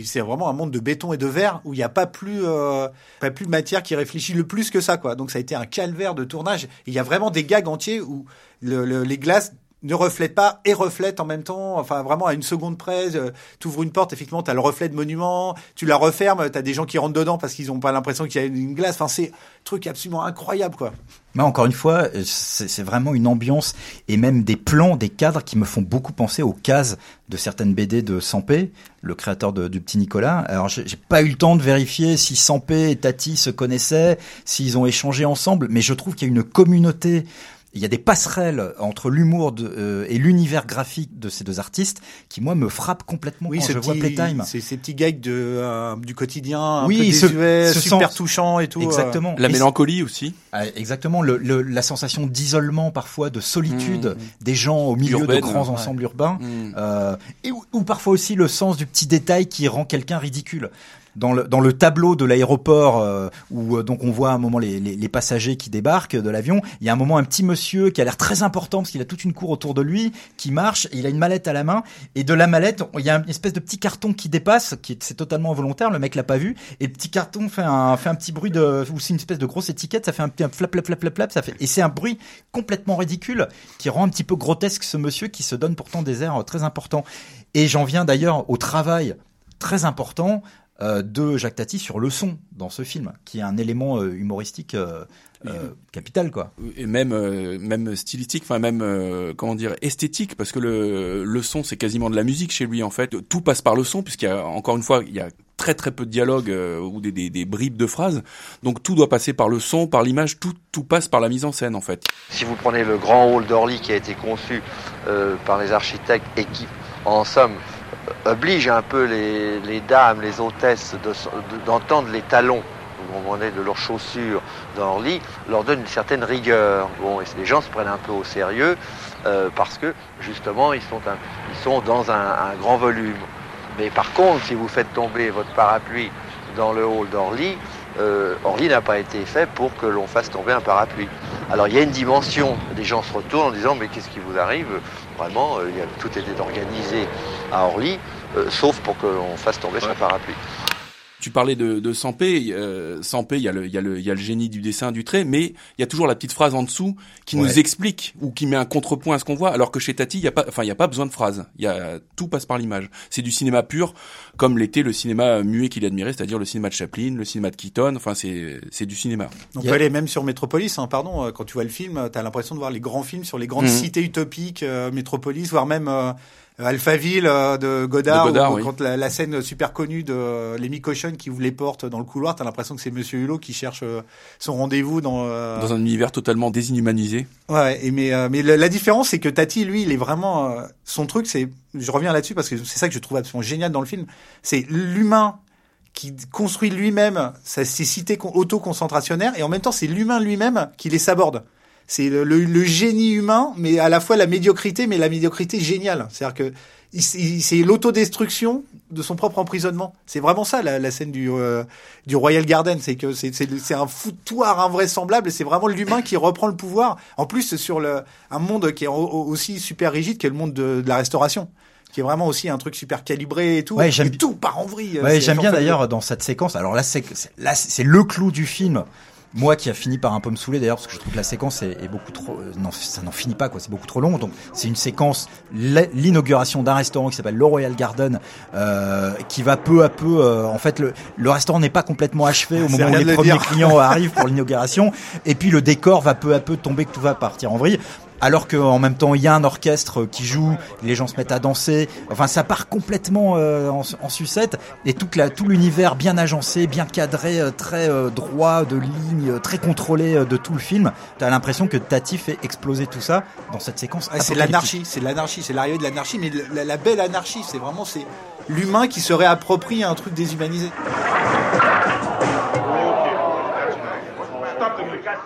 c'est vraiment un monde de béton et de verre où il n'y a pas plus euh, pas plus de matière qui réfléchit le plus que ça quoi. Donc ça a été un calvaire de tournage. Il y a vraiment des gags entiers où le, le- les glaces ne reflètent pas et reflètent en même temps. Enfin vraiment à une seconde près, euh, t'ouvres une porte, effectivement t'as le reflet de monument, tu la refermes, t'as des gens qui rentrent dedans parce qu'ils ont pas l'impression qu'il y a une glace. Enfin c'est un truc absolument incroyable quoi. Mais encore une fois, euh, c'est vraiment une ambiance et même des plans, des cadres qui me font beaucoup penser aux cases de certaines BD de Sampé, le créateur du petit Nicolas. Alors j'ai pas eu le temps de vérifier si Sampé et Tati se connaissaient, s'ils ont échangé ensemble, mais je trouve qu'il y a une communauté Il y a des passerelles entre l'humour euh, et l'univers graphique de ces deux artistes qui, moi, me frappent complètement oui, quand je vois Playtime. C'est ces petits gags de, euh, du quotidien, un oui, peu désuet, super touchant et tout. Exactement. La mélancolie aussi. Ah, exactement. Le, le, la sensation d'isolement parfois, de solitude mmh. des gens au milieu de grands ensembles urbains. Mmh. Euh, et, ou parfois aussi le sens du petit détail qui rend quelqu'un ridicule dans le, dans le tableau de l'aéroport euh, où euh, donc on voit un moment les, les, les passagers qui débarquent de l'avion, il y a un moment un petit monsieur qui a l'air très important parce qu'il a toute une cour autour de lui qui marche, il a une mallette à la main. Et de la mallette il y a une espèce de petit carton qui dépasse, qui c'est totalement volontaire, le mec l'a pas vu. Et le petit carton fait un fait un petit bruit de ou c'est une espèce de grosse étiquette, ça fait un petit flap flap flap flap flap, ça fait et c'est un bruit complètement ridicule qui rend un petit peu grotesque ce monsieur qui se donne pourtant des airs très importants. Et j'en viens d'ailleurs au travail très important euh, de Jacques Tati sur le son dans ce film, qui est un élément euh, humoristique euh, capital, quoi. Et même même stylistique, enfin même comment dire esthétique, parce que le le son c'est quasiment de la musique chez lui en fait. Tout passe par le son, puisqu'il y a encore une fois il y a très très peu de dialogue ou des, des, des, bribes de phrases. Donc tout doit passer par le son, par l'image, tout, tout passe par la mise en scène en fait. Si vous prenez le grand hall d'Orly qui a été conçu par les architectes et qui, en somme, oblige un peu les, dames, les hôtesses d'entendre de, les talons au moment de leurs chaussures dans leur lit, leur donne une certaine rigueur. Bon, et les gens se prennent un peu au sérieux euh, parce que justement ils sont, dans un, un, grand volume. Mais par contre, si vous faites tomber votre parapluie dans le hall d'Orly, euh, Orly n'a pas été fait pour que l'on fasse tomber un parapluie. Alors il y a une dimension, les gens se retournent en disant mais qu'est-ce qui vous arrive? Vraiment, euh, tout était organisé à Orly, euh, sauf pour que l'on fasse tomber son parapluie. Tu parlais de, de Sampé, euh, Sampé, il y, a le, il, y a le, il y a le génie du dessin, du trait, mais il y a toujours la petite phrase en dessous qui nous explique ou qui met un contrepoint à ce qu'on voit, alors que chez Tati, il y a pas, enfin, il y a pas besoin de phrase. Il y a tout passe par l'image. C'est du cinéma pur, comme l'était le cinéma muet qu'il admirait, c'est-à-dire le cinéma de Chaplin, le cinéma de Keaton. Enfin, c'est c'est du cinéma. On peut aller même sur Métropolis, hein, pardon. Euh, quand tu vois le film, tu as l'impression de voir les grands films sur les grandes mmh. cités utopiques, euh, Métropolis, voire même euh, Alphaville euh, de Godard, de Godard quand la, la, scène super connue de euh, Lemmy Cochon qui ouvre les portes dans le couloir, t'as l'impression que c'est Monsieur Hulot qui cherche euh, son rendez-vous dans dans un univers totalement désinhumanisé. Ouais, et mais mais la, différence c'est que Tati lui, il est vraiment son truc, c'est je reviens là-dessus parce que c'est ça que je trouve absolument génial dans le film, c'est l'humain qui construit lui-même ses cités auto-concentrationnaires et en même temps c'est l'humain lui-même qui les saborde c'est le, le, génie humain, mais à la fois la médiocrité, mais la médiocrité géniale. C'est-à-dire que c'est l'autodestruction de son propre emprisonnement. C'est vraiment ça la, la scène du euh, du Royal Garden, c'est que c'est c'est un foutoir invraisemblable. C'est vraiment l'humain qui reprend le pouvoir. En plus sur le un monde qui est aussi super rigide, qui est le monde de, de la restauration qui est vraiment aussi un truc super calibré et tout. Ouais, j'aime tout part en vrille. Ouais, j'aime bien d'ailleurs dans cette séquence. Alors là, c'est là, c'est le clou du film moi qui a fini par un peu me saouler d'ailleurs parce que je trouve que la séquence est, est beaucoup trop euh, non ça n'en finit pas quoi c'est beaucoup trop long. Donc c'est une séquence l'inauguration d'un restaurant qui s'appelle le Royal Garden euh, qui va peu à peu euh, en fait le, le restaurant n'est pas complètement achevé au moment où les premiers clients arrivent pour l'inauguration. Et puis le décor va peu à peu tomber que tout va partir en vrille alors qu'en même temps il y a un orchestre qui joue, les gens se mettent à danser. Enfin, ça part complètement euh, en, sucette et toute la, tout l'univers bien agencé, bien cadré, euh, très euh, droit de ligne, très contrôlé de tout le film. T'as l'impression que Tati fait exploser tout ça dans cette séquence. c'est l'anarchie, c'est l'anarchie, c'est l'arrivée de l'anarchie, mais la, la belle anarchie, c'est vraiment c'est l'humain qui se réapproprie un truc déshumanisé.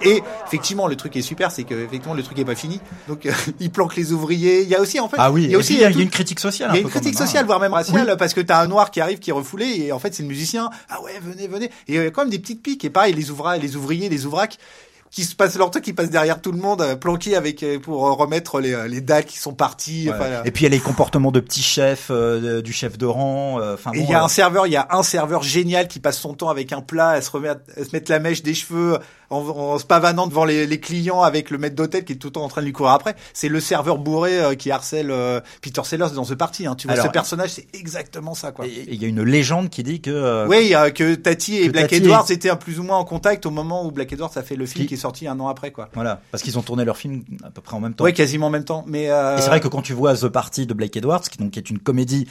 Et effectivement, le truc est super, c'est que effectivement le truc est pas fini. Donc euh, il planque les ouvriers. Il y a aussi en fait. Ah oui. Il y a aussi il y a, une critique sociale. Il y a une critique sociale, hein. voire même raciale, parce que t'as un noir qui arrive, qui est refoulé, et en fait c'est le musicien. Ah ouais, venez, venez. Et il y a quand même des petites piques. Et pareil, les ouvriers, les ouvriers, les ouvracs qui se passe leur temps, qui passe derrière tout le monde, euh, planqué avec euh, pour remettre les, les dalles qui sont partis. et puis il y a les comportements de petits chefs, du chef de rang. Enfin, il y a un serveur, il y a un serveur génial qui passe son temps avec un plat, elle se remet, à, se mettre la mèche des cheveux, en, se pavanant devant les, les, clients avec le maître d'hôtel qui est tout le temps en train de lui courir après. C'est le serveur bourré euh, qui harcèle euh, Peter Sellers dans The Party. Hein. Tu vois, ce personnage, c'est exactement ça. quoi. Et il y a une légende qui dit que... Euh, oui, que Tati et Black Edwards étaient un plus ou moins en contact au moment où Black Edwards a fait le film qui, est sorti un an après. quoi. Voilà, parce qu'ils ont tourné leur film à peu près en même temps. Oui, quasiment en même temps. Mais Et c'est vrai que quand tu vois The Party de Blake Edwards, qui donc est une comédie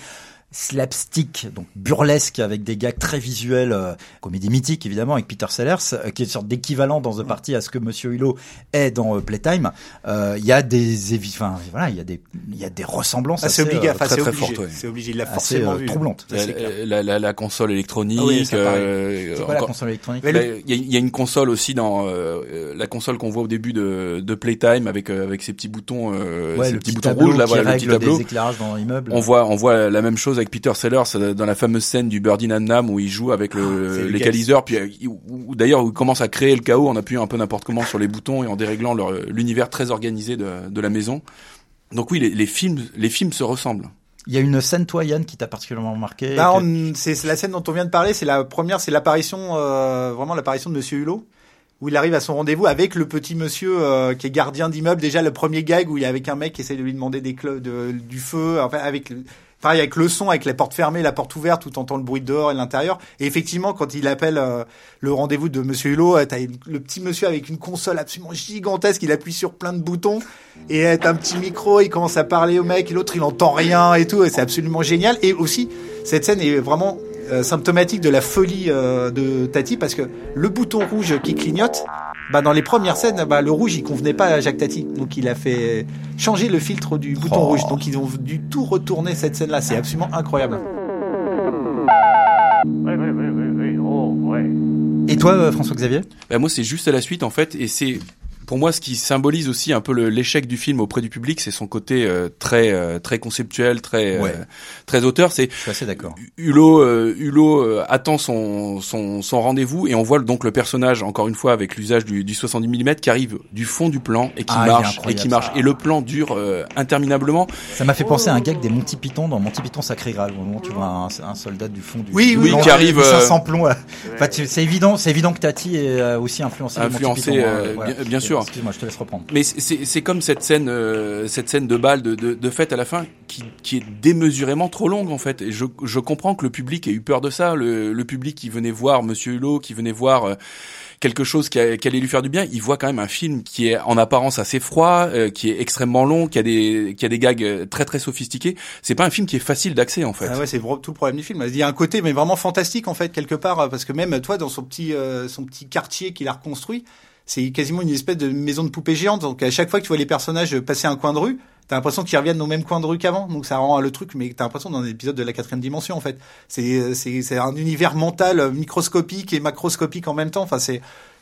slapstick, donc burlesque avec des gags très visuels, euh, comédie mythique évidemment avec Peter Sellers, euh, qui est une sorte d'équivalent dans The Party à ce que Monsieur Hulot est dans euh, Playtime. Il y a des, enfin voilà, il y a des, il y a des ressemblances ah, assez, très, très, très fortes. C'est obligé, il l'a forcément vu. Troublantes. La, la, la, console électronique. Ah oui, c'est quoi la console électronique Il y, y, a une console aussi dans la console qu'on voit au début de, de Playtime avec avec ses petits boutons, ouais, le petits boutons rouges là, voilà, le petit tableau. Des éclairages dans l'immeuble. On voit on voit la même chose avec Peter Sellers euh, dans la fameuse scène du Birdie Nam où il joue avec le, Ah, l'équaliseur, puis euh, où, d'ailleurs où il commence à créer le chaos en appuyant un peu n'importe comment sur les boutons et en déréglant l'univers très organisé de, de, la maison. Donc oui, les, les, films, les films se ressemblent. Il y a une scène, toi, Yann, qui t'a particulièrement marqué. Bah, C'est la scène dont on vient de parler. C'est la première, c'est l'apparition, euh, vraiment l'apparition de Monsieur Hulot où il arrive à son rendez-vous avec le petit monsieur euh, qui est gardien d'immeuble. Déjà le premier gag où il est avec un mec qui essaie de lui demander des de, du feu, enfin avec pareil avec le son, avec la porte fermée, la porte ouverte, tout entend le bruit dehors et l'intérieur. Et effectivement, quand il appelle euh, le rendez-vous de Monsieur Hulot, euh, t'as le petit monsieur avec une console absolument gigantesque, il appuie sur plein de boutons et t'as un petit micro, il commence à parler au mec et l'autre il entend rien et tout, et c'est absolument génial. Et aussi, cette scène est vraiment symptomatique de la folie de Tati parce que le bouton rouge qui clignote, bah dans les premières scènes, bah, le rouge il convenait pas à Jacques Tati, donc il a fait changer le filtre du bouton Oh. rouge. Donc ils ont dû tout retourner cette scène-là, c'est absolument incroyable. Et toi, euh, François-Xavier? Bah, Moi, c'est juste à la suite en fait, et c'est pour moi, ce qui symbolise aussi un peu l'échec du film auprès du public, c'est son côté euh, très euh, très conceptuel, très Ouais. euh, très auteur. C'est Je suis assez d'accord. Hulot, euh, Hulot euh, attend son son, son rendez-vous et on voit donc le personnage encore une fois avec l'usage du, du 70 mm qui arrive du fond du plan et qui Ah, marche et qui marche ça. et le plan dure euh, interminablement. Ça m'a fait penser à un gag des Monty Python dans Monty Python Sacré Graal. Au moment où tu vois un, un soldat du fond du Oui, du oui, qui arrive, avec euh, 500 plombs. Enfin, c'est évident, c'est évident que Tati est euh, aussi influencé. Influencé, Python, euh, voilà. bien- bien sûr. Excuse-moi, je te laisse reprendre. Mais c'est- c'est c'est comme cette scène, euh, cette scène de balle de, de, de fête à la fin qui, qui est démesurément trop longue en fait. Et je, je comprends que le public ait eu peur de ça. Le, le public qui venait voir Monsieur Hulot, qui venait voir euh, quelque chose qui, a- qui allait lui faire du bien, il voit quand même un film qui est en apparence assez froid, euh, qui est extrêmement long, qui a des qui a des gags euh, très très sophistiqués. C'est pas un film qui est facile d'accès en fait. Ah ouais, c'est tout le problème du film. Il y a un côté mais vraiment fantastique en fait quelque part parce que même toi dans son petit euh, son petit quartier qu'il a reconstruit, c'est quasiment une espèce de maison de poupée géante. Donc à chaque fois que tu vois les personnages passer un coin de rue, t'as l'impression qu'ils reviennent au même coin de rue qu'avant. Donc ça rend le truc, mais t'as l'impression dans un épisode de la quatrième dimension en fait. C'est un univers mental microscopique et macroscopique en même temps. Enfin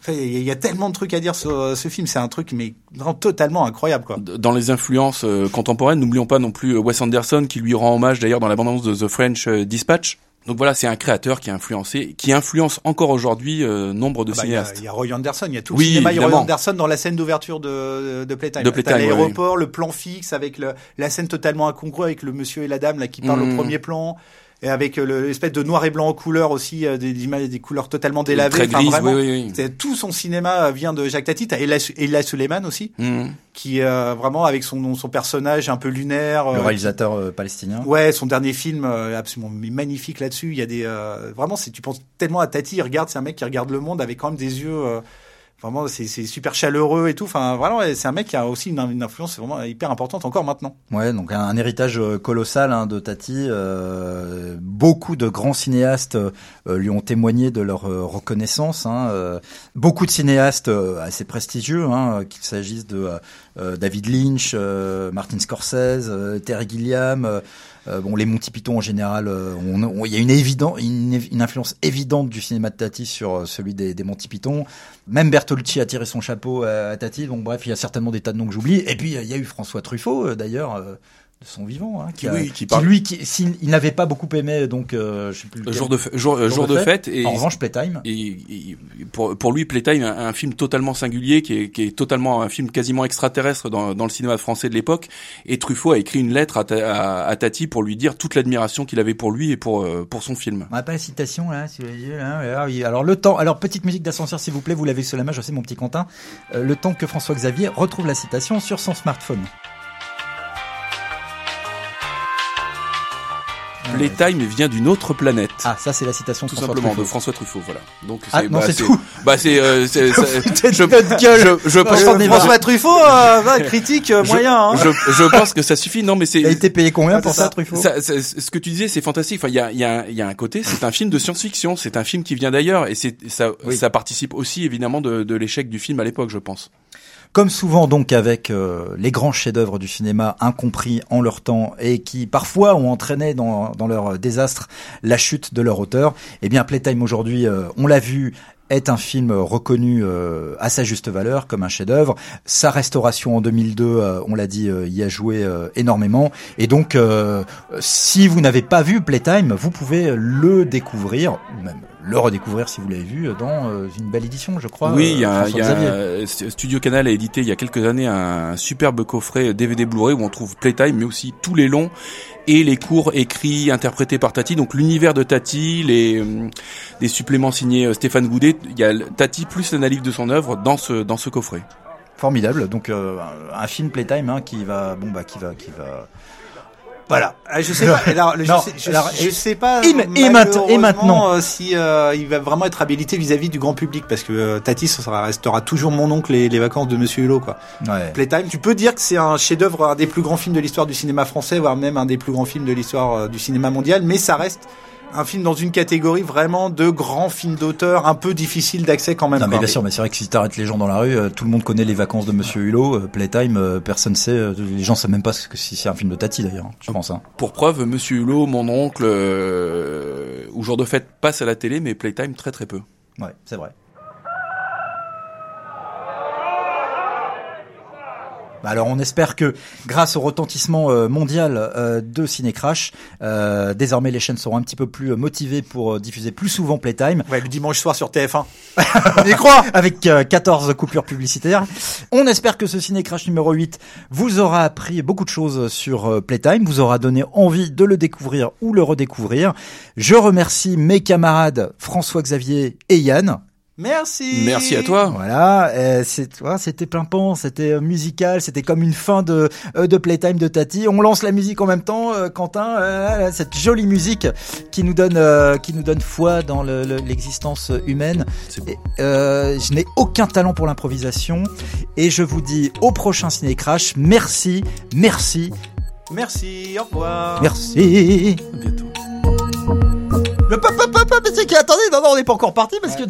il y, a- tellement de trucs à dire sur euh, ce film. C'est un truc mais totalement incroyable. Dans les influences euh, contemporaines, n'oublions pas non plus euh, Wes Anderson qui lui rend hommage d'ailleurs dans l'abondance de The French Dispatch. Donc voilà, c'est un créateur qui a influencé, qui influence encore aujourd'hui euh, nombre de Ah bah, cinéastes. il y a Roy Anderson, il y a tout Oui, le cinéma. Il y a Roy. Anderson dans la scène d'ouverture de, de Playtime. De Playtime, l'aéroport, le plan fixe avec le, la scène totalement incongrue avec le monsieur et la dame là qui parlent au premier plan. Et avec euh, le- l'espèce de noir et blanc en couleur aussi, euh, des, images- des couleurs totalement délavées. Très Enfin, grise, vraiment, oui, oui, oui. c'est- tout son cinéma euh, vient de Jacques Tati. T'as Ella, Suleiman aussi, Mhm. qui euh, vraiment avec son, son personnage un peu lunaire. Le réalisateur euh, palestinien. Ouais, son dernier film euh, absolument magnifique là-dessus. Il y a des euh, vraiment, si tu penses tellement à Tati, il regarde, c'est un mec qui regarde le monde avec quand même des yeux. Vraiment, c'est super chaleureux et tout. Enfin, ouais, c'est un mec qui a aussi une, une influence vraiment hyper importante encore maintenant. Ouais, donc un, héritage euh, colossal hein, de Tati. Euh, beaucoup de grands cinéastes euh, lui ont témoigné de leur euh, reconnaissance. Hein, euh, beaucoup de cinéastes assez prestigieux, hein, qu'il s'agisse de David Lynch, Martin Scorsese, Terry Gilliam. Euh, bon, les Monty Python en général, euh, il y a une, évident, une, une influence évidente du cinéma de Tati sur euh, celui des, des Monty Python. Même Bertolucci a tiré son chapeau à, à Tati. Donc bref, il y a certainement des tas de noms que j'oublie. Et puis il y a eu François Truffaut d'ailleurs. Euh, de son vivant, hein, qui, a- Oui, qui lui, qui, s'il il n'avait pas beaucoup aimé, donc euh, je sais plus. lequel. Jour de, f- jour, euh, jour de fête. Et, En revanche, Playtime. et, et pour, pour lui, Playtime, un, un film totalement singulier, qui est, qui est totalement un film quasiment extraterrestre dans, dans le cinéma français de l'époque. Et Truffaut a écrit une lettre à, Ta- à, à Tati pour lui dire toute l'admiration qu'il avait pour lui et pour, euh, pour son film. On n'a pas la citation là, sous les yeux. Là. Alors le temps, alors petite musique d'ascenseur s'il vous plaît, vous l'avez sous la main, je sais mon petit Quentin. Euh, le temps que François Xavier retrouve la citation sur son smartphone. Playtime vient d'une autre planète. Ah, ça c'est la citation tout François simplement Truffaut. de François Truffaut, voilà. Donc Ah, non, bah, c'est tout. Bah c'est euh, c'est- je, gueule. je, je pense marre. François Truffaut, euh, critique euh, je- moyen. Hein. je, je pense que ça suffit. Non, mais c'est Il a été payé combien pour ça, ça. Truffaut Ça, ça- ce que tu disais, c'est fantastique. Enfin, il y a, il y, a, il y a un côté, c'est un film de science-fiction, c'est un film qui vient d'ailleurs, et c'est ça, Oui. ça participe aussi évidemment de, de l'échec du film à l'époque, je pense. Comme souvent donc avec euh, les grands chefs-d'œuvre du cinéma incompris en leur temps et qui parfois ont entraîné dans, dans leur désastre la chute de leur auteur, eh bien Playtime aujourd'hui, euh, on l'a vu, est un film reconnu euh, à sa juste valeur comme un chef-d'œuvre. Sa restauration en 2002, euh, on l'a dit, euh, y a joué euh, énormément. Et donc, euh, si vous n'avez pas vu Playtime, vous pouvez le découvrir ou même le redécouvrir si vous l'avez vu dans euh, une belle édition, je crois. oui, euh, il y a, il y a euh, Studio Canal a édité il y a quelques années un, superbe coffret DVD Blu-ray où on trouve Playtime, mais aussi tous les longs et les cours écrits, interprétés par Tati. Donc l'univers de Tati, les euh, des suppléments signés euh, Stéphane Goudet. Il y a Tati plus l'analyse de son œuvre dans ce dans ce coffret. Formidable. Donc euh, un film Playtime hein, qui va, bon bah qui va, qui va. Voilà. Ah, je sais pas. Alors, je, Non, sais, je, alors, je sais pas. et- maintenant- et malheureusement, maintenant. euh, si euh, il va vraiment être habilité vis-à-vis du grand public, parce que euh, Tati, ça restera toujours mon oncle et les vacances de Monsieur Hulot, quoi. Ouais. Playtime, tu peux dire que c'est un chef-d'œuvre, un des plus grands films de l'histoire du cinéma français, voire même un des plus grands films de l'histoire euh, du cinéma mondial, mais ça reste un film dans une catégorie vraiment de grands films d'auteur, un peu difficile d'accès quand même. Non mais bien sûr, mais c'est vrai que si t'arrêtes les gens dans la rue, euh, tout le monde connaît les vacances de Monsieur Hulot, euh, Playtime, euh, personne sait, euh, les gens savent même pas ce que si c'est un film de Tati d'ailleurs, hein, je pense. Hein. Pour preuve, Monsieur Hulot, mon oncle, euh, au jour de fête passe à la télé, mais Playtime très très peu. Ouais, c'est vrai. Bah alors on espère que grâce au retentissement euh, mondial euh, de Cinécrash, euh, désormais les chaînes seront un petit peu plus motivées pour diffuser plus souvent Playtime. Ouais, le dimanche soir sur TF1. On y croit avec euh, 14 coupures publicitaires. On espère que ce Ciné Crash numéro 8 vous aura appris beaucoup de choses sur Playtime, vous aura donné envie de le découvrir ou le redécouvrir. Je remercie mes camarades François-Xavier et Yann. Merci. Merci à toi. Voilà, euh, c'est, tu vois, c'était pimpant, c'était euh, musical, c'était comme une fin de euh, de Playtime de Tati. On lance la musique en même temps, euh, Quentin, euh, cette jolie musique qui nous donne qui nous donne foi dans le- le- l'existence humaine. Et, euh, je n'ai aucun talent pour l'improvisation et je vous dis au prochain Ciné Crash. Merci, merci, Merci, au revoir. merci. À bientôt. Le pop c'est attendez, non non, on n'est pas encore parti parce que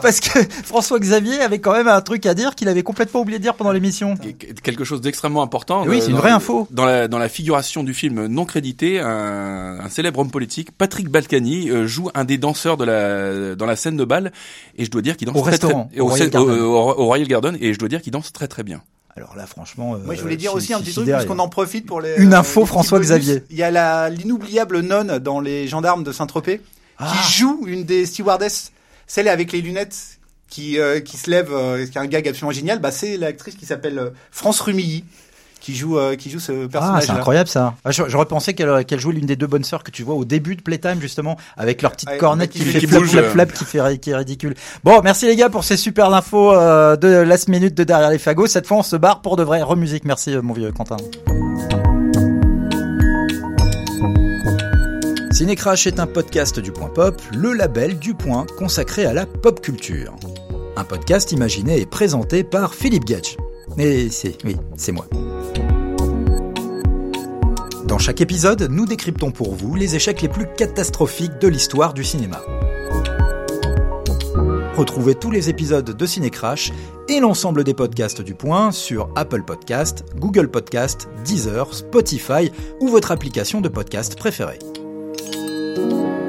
parce que François Xavier avait quand même un truc à dire qu'il avait complètement oublié de dire pendant l'émission. Quelque chose d'extrêmement important. Oui, euh, c'est une dans- vraie info. Dans la, dans la figuration du film non crédité, un, un célèbre homme politique, Patrick Balkany, euh, joue un des danseurs de la, dans la scène de bal, et je dois dire qu'il danse Au très, restaurant, très, au au, Royal au- Garden. au- au Royal Garden, et je dois dire qu'il danse très très bien. Alors là, franchement, euh, Moi, je voulais dire si- aussi un petit truc, parce qu'on en profite pour les. Une info, les petits François bonus. Xavier. Il y a la, l'inoubliable nonne dans Les Gendarmes de Saint-Tropez, Ah. qui joue une des stewardesses, celle avec les lunettes, qui, euh, qui se lève, euh, qui a un gag absolument génial, bah, c'est l'actrice qui s'appelle euh, France Rumilly, qui joue, euh, qui joue ce Ah, personnage c'est incroyable ça. Ah, je- J'aurais pensé qu'elle qu'elle jouait l'une des deux bonnes sœurs que tu vois au début de Playtime justement, avec leur petite Ouais, cornette qui qui, fait- qui flap flap flap, qui fait qui est ridicule. Bon, merci les gars pour ces super infos de last minute de derrière les fagots. Cette fois, on se barre pour de vrai. Remusique. Merci mon vieux Quentin. Cinécrash est un podcast du Point Pop, le label du Point consacré à la pop culture. Un podcast imaginé et présenté par Philippe Gage. Et c'est, oui, c'est moi. Dans chaque épisode, nous décryptons pour vous les échecs les plus catastrophiques de l'histoire du cinéma. Retrouvez tous les épisodes de Cinécrash et l'ensemble des podcasts du Point sur Apple Podcast, Google Podcast, Deezer, Spotify ou votre application de podcast préférée. Thank you.